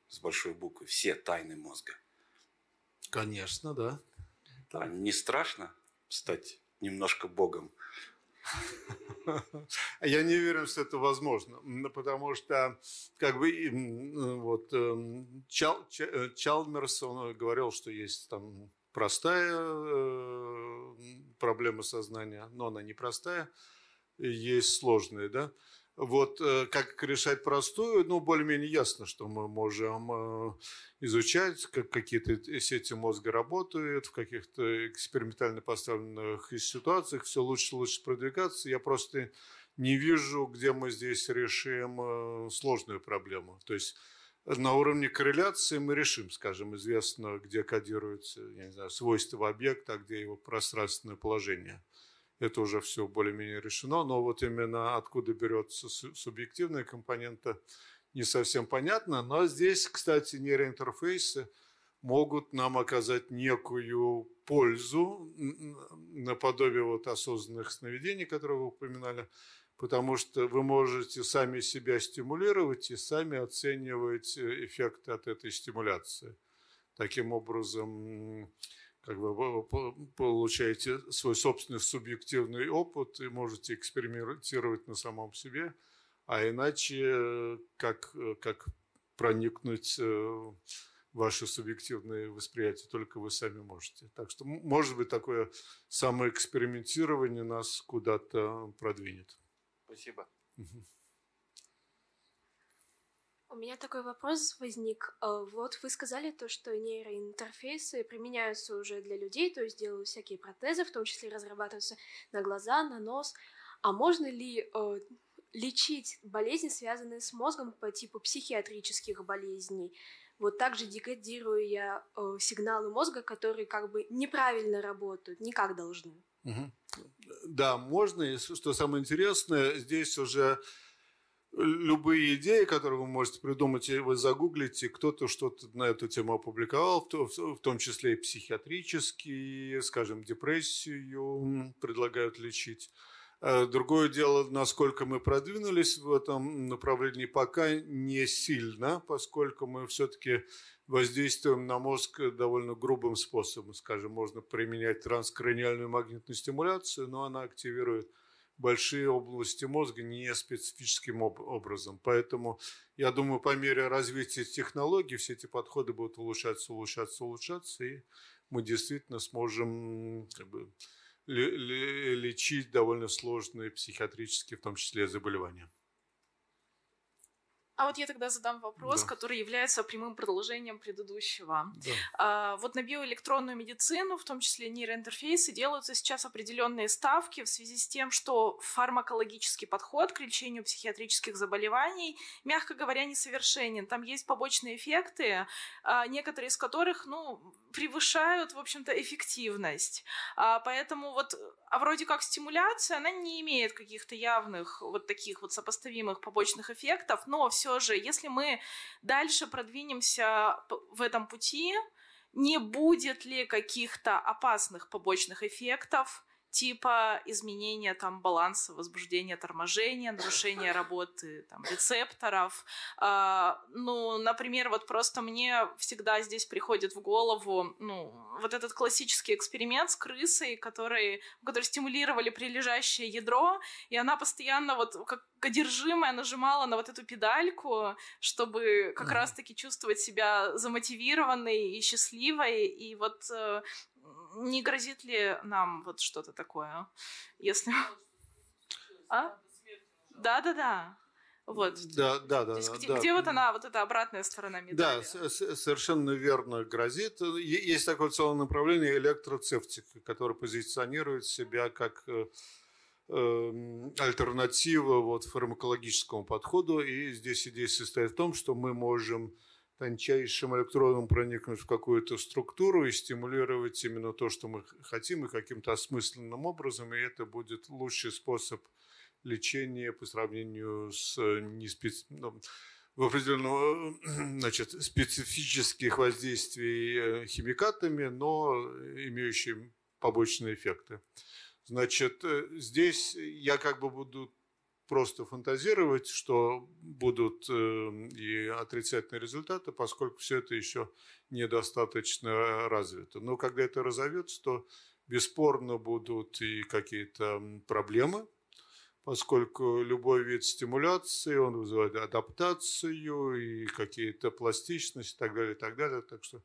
с большой буквы, все тайны мозга? Конечно, да. А не страшно стать немножко богом? Я не уверен, что это возможно, потому что как бы вот эм, Чал, э, Чалмерс он говорил, что есть там простая э, проблема сознания, но она не простая, есть сложная, да. Вот э, как решать простую, ну, более-менее ясно, что мы можем э, изучать, как какие-то сети мозга работают, в каких-то экспериментально поставленных ситуациях все лучше и лучше продвигаться. Я просто не вижу, где мы здесь решим э, сложную проблему. То есть на уровне корреляции мы решим, скажем, известно, где кодируются я не знаю, свойства объекта, а где его пространственное положение. Это уже все более-менее решено, но вот именно откуда берется субъективная компонента, не совсем понятно. Но здесь, кстати, нейроинтерфейсы могут нам оказать некую пользу наподобие вот осознанных сновидений, которые вы упоминали, потому что вы можете сами себя стимулировать и сами оценивать э, эффекты от этой стимуляции. Таким образом, как бы вы получаете свой собственный субъективный опыт и можете экспериментировать на самом себе, а иначе как, как проникнуть э, в ваше субъективное восприятие только вы сами можете. Так что, может быть, такое самоэкспериментирование нас куда-то продвинет. Спасибо. У меня такой вопрос возник. Э, вот вы сказали то, что нейроинтерфейсы применяются уже для людей, то есть делают всякие протезы, в том числе разрабатываются на глаза, на нос. А можно ли э, лечить болезни, связанные с мозгом по типу психиатрических болезней? Вот также декодируя э, сигналы мозга, которые как бы неправильно работают, не как должны. Угу. Да, можно. И что самое интересное, здесь уже любые идеи, которые вы можете придумать, вы загуглите, кто-то что-то на эту тему опубликовал, в том числе и психиатрические, скажем, депрессию предлагают лечить. А другое дело, насколько мы продвинулись в этом направлении, пока не сильно, поскольку мы все-таки воздействуем на мозг довольно грубым способом. Скажем, можно применять транскраниальную магнитную стимуляцию, но она активирует большие области мозга не специфическим образом. Поэтому, я думаю, по мере развития технологий все эти подходы будут улучшаться, улучшаться, улучшаться, и мы действительно сможем как бы, лечить довольно сложные психиатрические, в том числе, заболевания. А вот я тогда задам вопрос, да. который является прямым продолжением предыдущего. Да. А, вот на биоэлектронную медицину, в том числе нейроинтерфейсы, делаются сейчас определенные ставки в связи с тем, что фармакологический подход к лечению психиатрических заболеваний, мягко говоря, несовершенен. Там есть побочные эффекты, а, некоторые из которых, ну, превышают, в общем-то, эффективность. А, поэтому вот, а вроде как стимуляция, она не имеет каких-то явных вот таких вот сопоставимых побочных эффектов, но все же, если мы дальше продвинемся в этом пути, не будет ли каких-то опасных побочных эффектов, типа изменения там баланса возбуждения, торможения, нарушения работы там рецепторов. А, ну, например, вот просто мне всегда здесь приходит в голову, ну, вот этот классический эксперимент с крысой, который, который стимулировали прилежащее ядро, и она постоянно вот как одержимая нажимала на вот эту педальку, чтобы как mm-hmm. раз-таки чувствовать себя замотивированной и счастливой, и вот э, не грозит ли нам вот что-то такое, если... А? Да-да-да. Вот. Да, да, да. есть, где, да. где вот она, вот эта обратная сторона медали? Да, совершенно верно гразит. Есть такое целое направление электроцептика, которое позиционирует себя как э, эм, альтернатива вот фармакологическому подходу. И здесь идея состоит в том, что мы можем тончайшим электродом проникнуть в какую-то структуру и стимулировать именно то, что мы хотим, и каким-то осмысленным образом, и это будет лучший способ лечения по сравнению с э, неспеци... ну, в определенного значит, специфических воздействий э, химикатами, но имеющим побочные эффекты. Значит, э, здесь я как бы буду просто фантазировать, что будут э, и отрицательные результаты, поскольку все это еще недостаточно развито. Но когда это разовьется, то бесспорно будут и какие-то проблемы, поскольку любой вид стимуляции, он вызывает адаптацию и какие-то пластичности и так далее, и так далее. Так что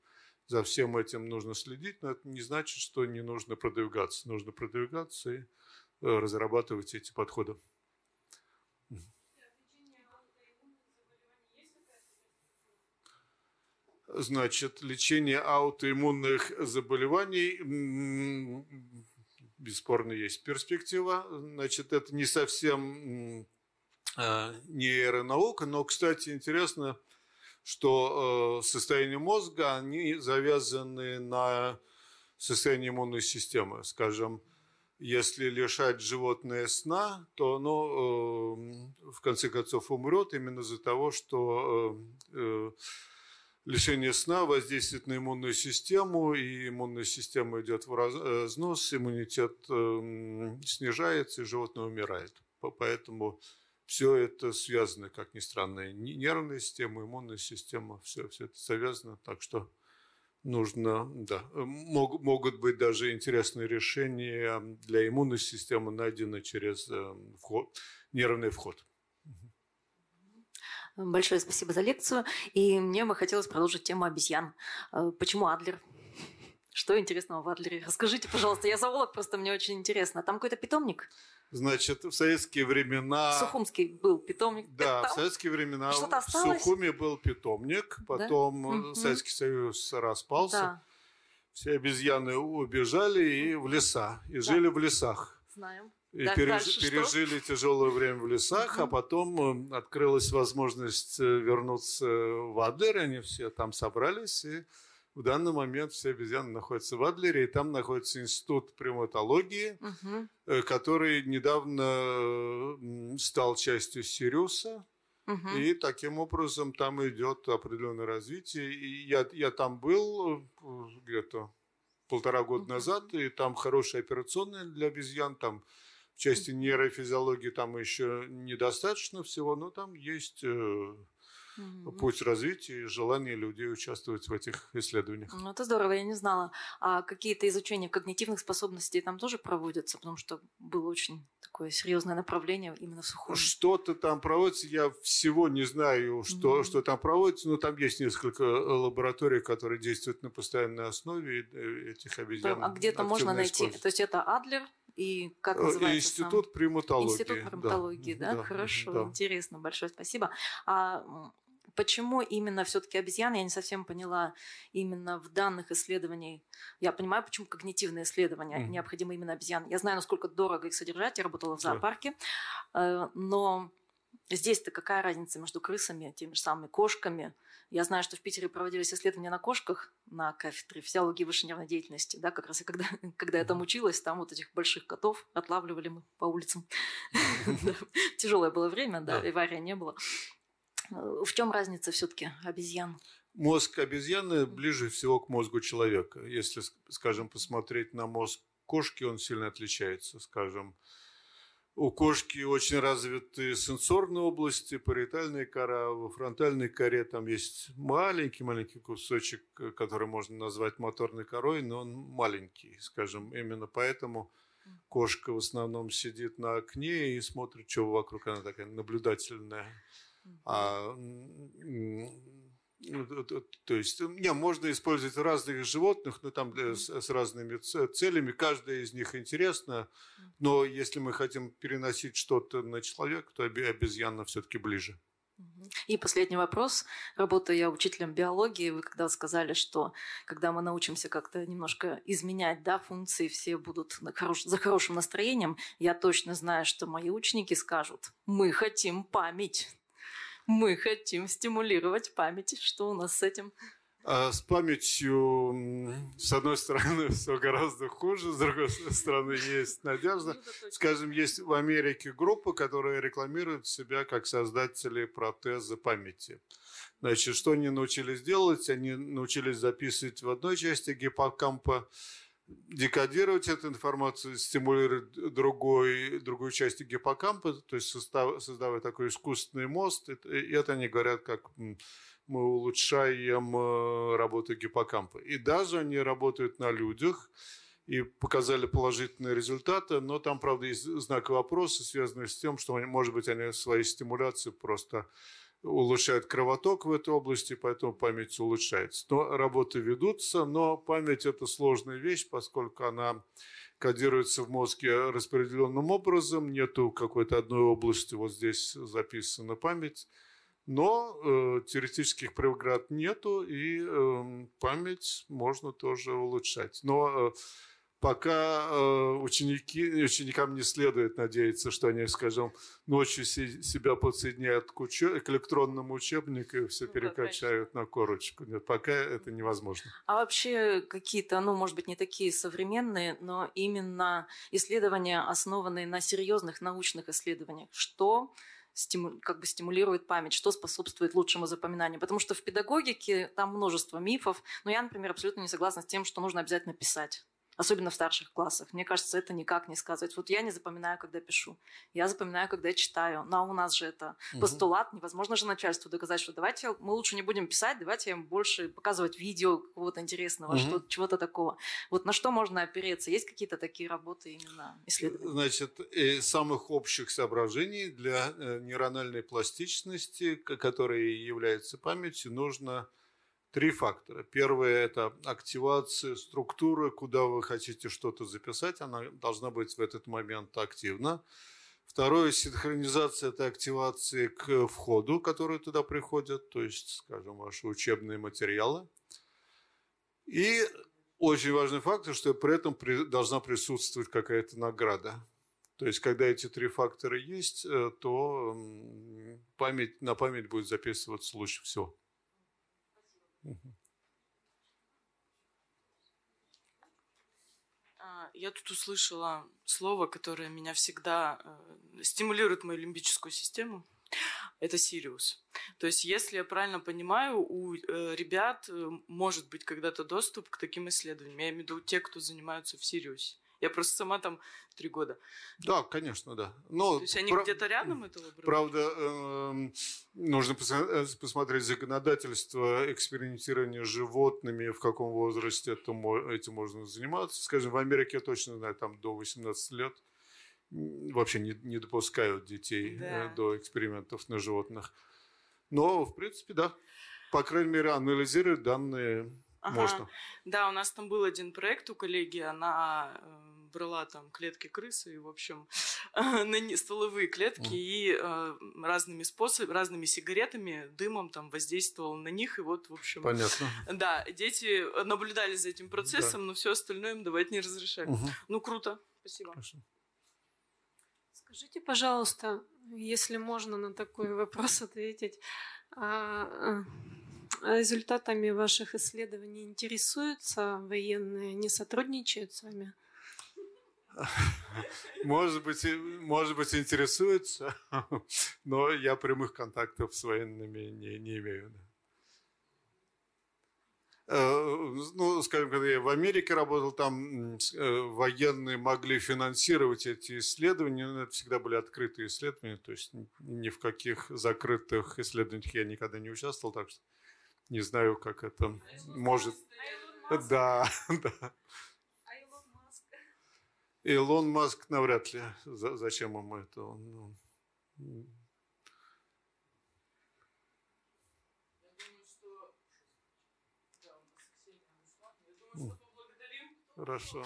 за всем этим нужно следить, но это не значит, что не нужно продвигаться. Нужно продвигаться и э, разрабатывать эти подходы. Значит, лечение аутоиммунных заболеваний бесспорно есть перспектива. Значит, это не совсем а, нейронаука, но, кстати, интересно, что состояние мозга, они завязаны на состояние иммунной системы. Скажем, если лишать животное сна, то оно э, в конце концов умрет именно из-за того, что э, э, лишение сна воздействует на иммунную систему, и иммунная система идет в разнос, иммунитет снижается, и животное умирает. Поэтому все это связано, как ни странно, нервная система, иммунная система, все, все это завязано. Так что нужно, да, мог, могут быть даже интересные решения для иммунной системы, найдены через э, вход, нервный вход. Большое спасибо за лекцию. И мне бы хотелось продолжить тему обезьян. Э, почему Адлер? Что интересного в Адлере? Расскажите, пожалуйста. Я зоолог, просто мне очень интересно. Там какой-то питомник? Значит, в советские времена... Сухумский был питомник. Да, в советские времена в Сухуме был питомник, потом да? Советский Союз распался. Да. Все обезьяны убежали и в леса, и да. жили в лесах. Знаем. И да, переж... пережили что? тяжелое время в лесах, угу. а потом э, открылась возможность э, вернуться в Адлер, они все там собрались и в данный момент все обезьяны находятся в Адлере, и там находится институт приматологии, угу. который недавно стал частью Сириуса. Угу. И таким образом там идет определенное развитие. И я, я там был где-то полтора года угу. назад, и там хорошая операционная для обезьян, там части нейрофизиологии там еще недостаточно всего, но там есть э, угу. путь развития и желание людей участвовать в этих исследованиях. Ну, это здорово, я не знала. А какие-то изучения когнитивных способностей там тоже проводятся, потому что было очень такое серьезное направление именно в сухом. Что-то там проводится, я всего не знаю, что, угу. что там проводится, но там есть несколько лабораторий, которые действуют на постоянной основе э, этих обезьян. А где-то можно найти, то есть это Адлер, и как э, называется Институт сам? приматологии. Институт приматологии, да, да? да хорошо, да. интересно, большое спасибо. А Почему именно все-таки обезьяны, я не совсем поняла, именно в данных исследований. Я понимаю, почему когнитивные исследования mm. необходимы именно обезьян. Я знаю, насколько дорого их содержать, я работала в зоопарке, yeah. но здесь-то какая разница между крысами, теми же самыми кошками? Я знаю, что в Питере проводились исследования на кошках на кафедре физиологии высшей нервной деятельности. Да, как раз и когда, когда я там училась, там вот этих больших котов отлавливали мы по улицам. Тяжелое было время, да, и вария не было. Э, в чем разница все-таки обезьян? Мозг обезьяны ближе всего к мозгу человека. Если, скажем, посмотреть на мозг кошки, он сильно отличается. Скажем, у кошки очень развиты сенсорные области, париетальная кора, во фронтальной коре там есть маленький-маленький кусочек, который можно назвать моторной корой, но он маленький, скажем. Именно поэтому кошка в основном сидит на окне и смотрит, что вокруг, она такая наблюдательная. А, то есть, не, можно использовать разных животных, но там для, с, с разными целями, каждая из них интересна, но если мы хотим переносить что-то на человека, то обезьяна все-таки ближе. И последний вопрос. Работая я учителем биологии, вы когда сказали, что когда мы научимся как-то немножко изменять да, функции, все будут хорош, за хорошим настроением, я точно знаю, что мои ученики скажут, мы хотим память мы хотим стимулировать память. Что у нас с этим? А с памятью, с одной стороны, все гораздо хуже, с другой стороны, есть надежда. Скажем, есть в Америке группа, которая рекламирует себя как создатели протеза памяти. Значит, что они научились делать? Они научились записывать в одной части гиппокампа декодировать эту информацию, стимулировать другой, другую часть гиппокампа, то есть состав, создавая такой искусственный мост. И это они говорят, как мы улучшаем э, работу гиппокампа. И даже они работают на людях и показали положительные результаты, но там, правда, есть знак вопроса, связанный с тем, что, может быть, они свои стимуляции просто улучшает кровоток в этой области, поэтому память улучшается. Но работы ведутся, но память – это сложная вещь, поскольку она кодируется в мозге распределенным образом, нету какой-то одной области, вот здесь записана память, но э, теоретических преград нету, и э, память можно тоже улучшать. Но э, пока э, ученики, ученикам не следует надеяться, что они, скажем, ночью си, себя подсоединяют к, учё, к электронному учебнику и все ну, перекачают на корочку. Нет, пока это невозможно. А вообще какие-то, ну, может быть, не такие современные, но именно исследования, основанные на серьезных научных исследованиях, что стиму, как бы стимулирует память, что способствует лучшему запоминанию. Потому что в педагогике там множество мифов, но я, например, абсолютно не согласна с тем, что нужно обязательно писать особенно в старших классах. Мне кажется, это никак не сказывается. Вот я не запоминаю, когда пишу. Я запоминаю, когда читаю. Но у нас же это постулат. Невозможно же начальству доказать, что давайте мы лучше не будем писать, давайте им больше показывать видео какого-то интересного, угу. что, чего-то такого. Вот на что можно опереться? Есть какие-то такие работы именно исследования? Значит, из самых общих соображений для э, нейрональной пластичности, которая является памятью, нужно Три фактора. Первое – это активация структуры, куда вы хотите что-то записать. Она должна быть в этот момент активна. Второе – синхронизация этой активации к входу, который туда приходит, то есть, скажем, ваши учебные материалы. И очень важный фактор, что при этом должна присутствовать какая-то награда. То есть, когда эти три фактора есть, э, то память, на память будет записываться лучше всего. А, я тут услышала слово, которое меня всегда э, стимулирует мою лимбическую систему. Это Сириус. То есть, если я правильно понимаю, у э, ребят э, может быть когда-то доступ к таким исследованиям. Я имею в виду те, кто занимаются в Сириусе. Я просто сама там три года. Да, конечно, да. Но То есть они про... где-то рядом этого обрабатывают? Правда, э, нужно э, посмотреть законодательство экспериментирования животными, в каком возрасте это, этим можно заниматься. Скажем, в Америке я точно знаю, там до 18 лет вообще не, не допускают детей э, да. до экспериментов на животных. Но, в принципе, да. По крайней мере, анализировать данные ага. можно. Да, у нас там был один проект у коллеги, она брала там клетки крысы, и, в общем, на столовые клетки и э, разными способами, разными сигаретами, дымом там воздействовал на них, и вот, в общем... Понятно. Да, дети наблюдали за этим процессом, да. но все остальное им давать не разрешали. Угу. Ну, круто. Спасибо. Хорошо. Скажите, пожалуйста, если можно на такой вопрос ответить, а, а результатами ваших исследований интересуются военные, не сотрудничают с вами? Может быть, может быть, интересуется, но я прямых контактов с военными не, не имею. Э, ну, скажем, когда я в Америке работал, там э, военные могли финансировать эти исследования, но это всегда были открытые исследования, то есть ни в каких закрытых исследованиях я никогда не участвовал, так что не знаю, как это может... Да, да. Илон Маск навряд ли. Зачем ему это? Он, ну... Хорошо.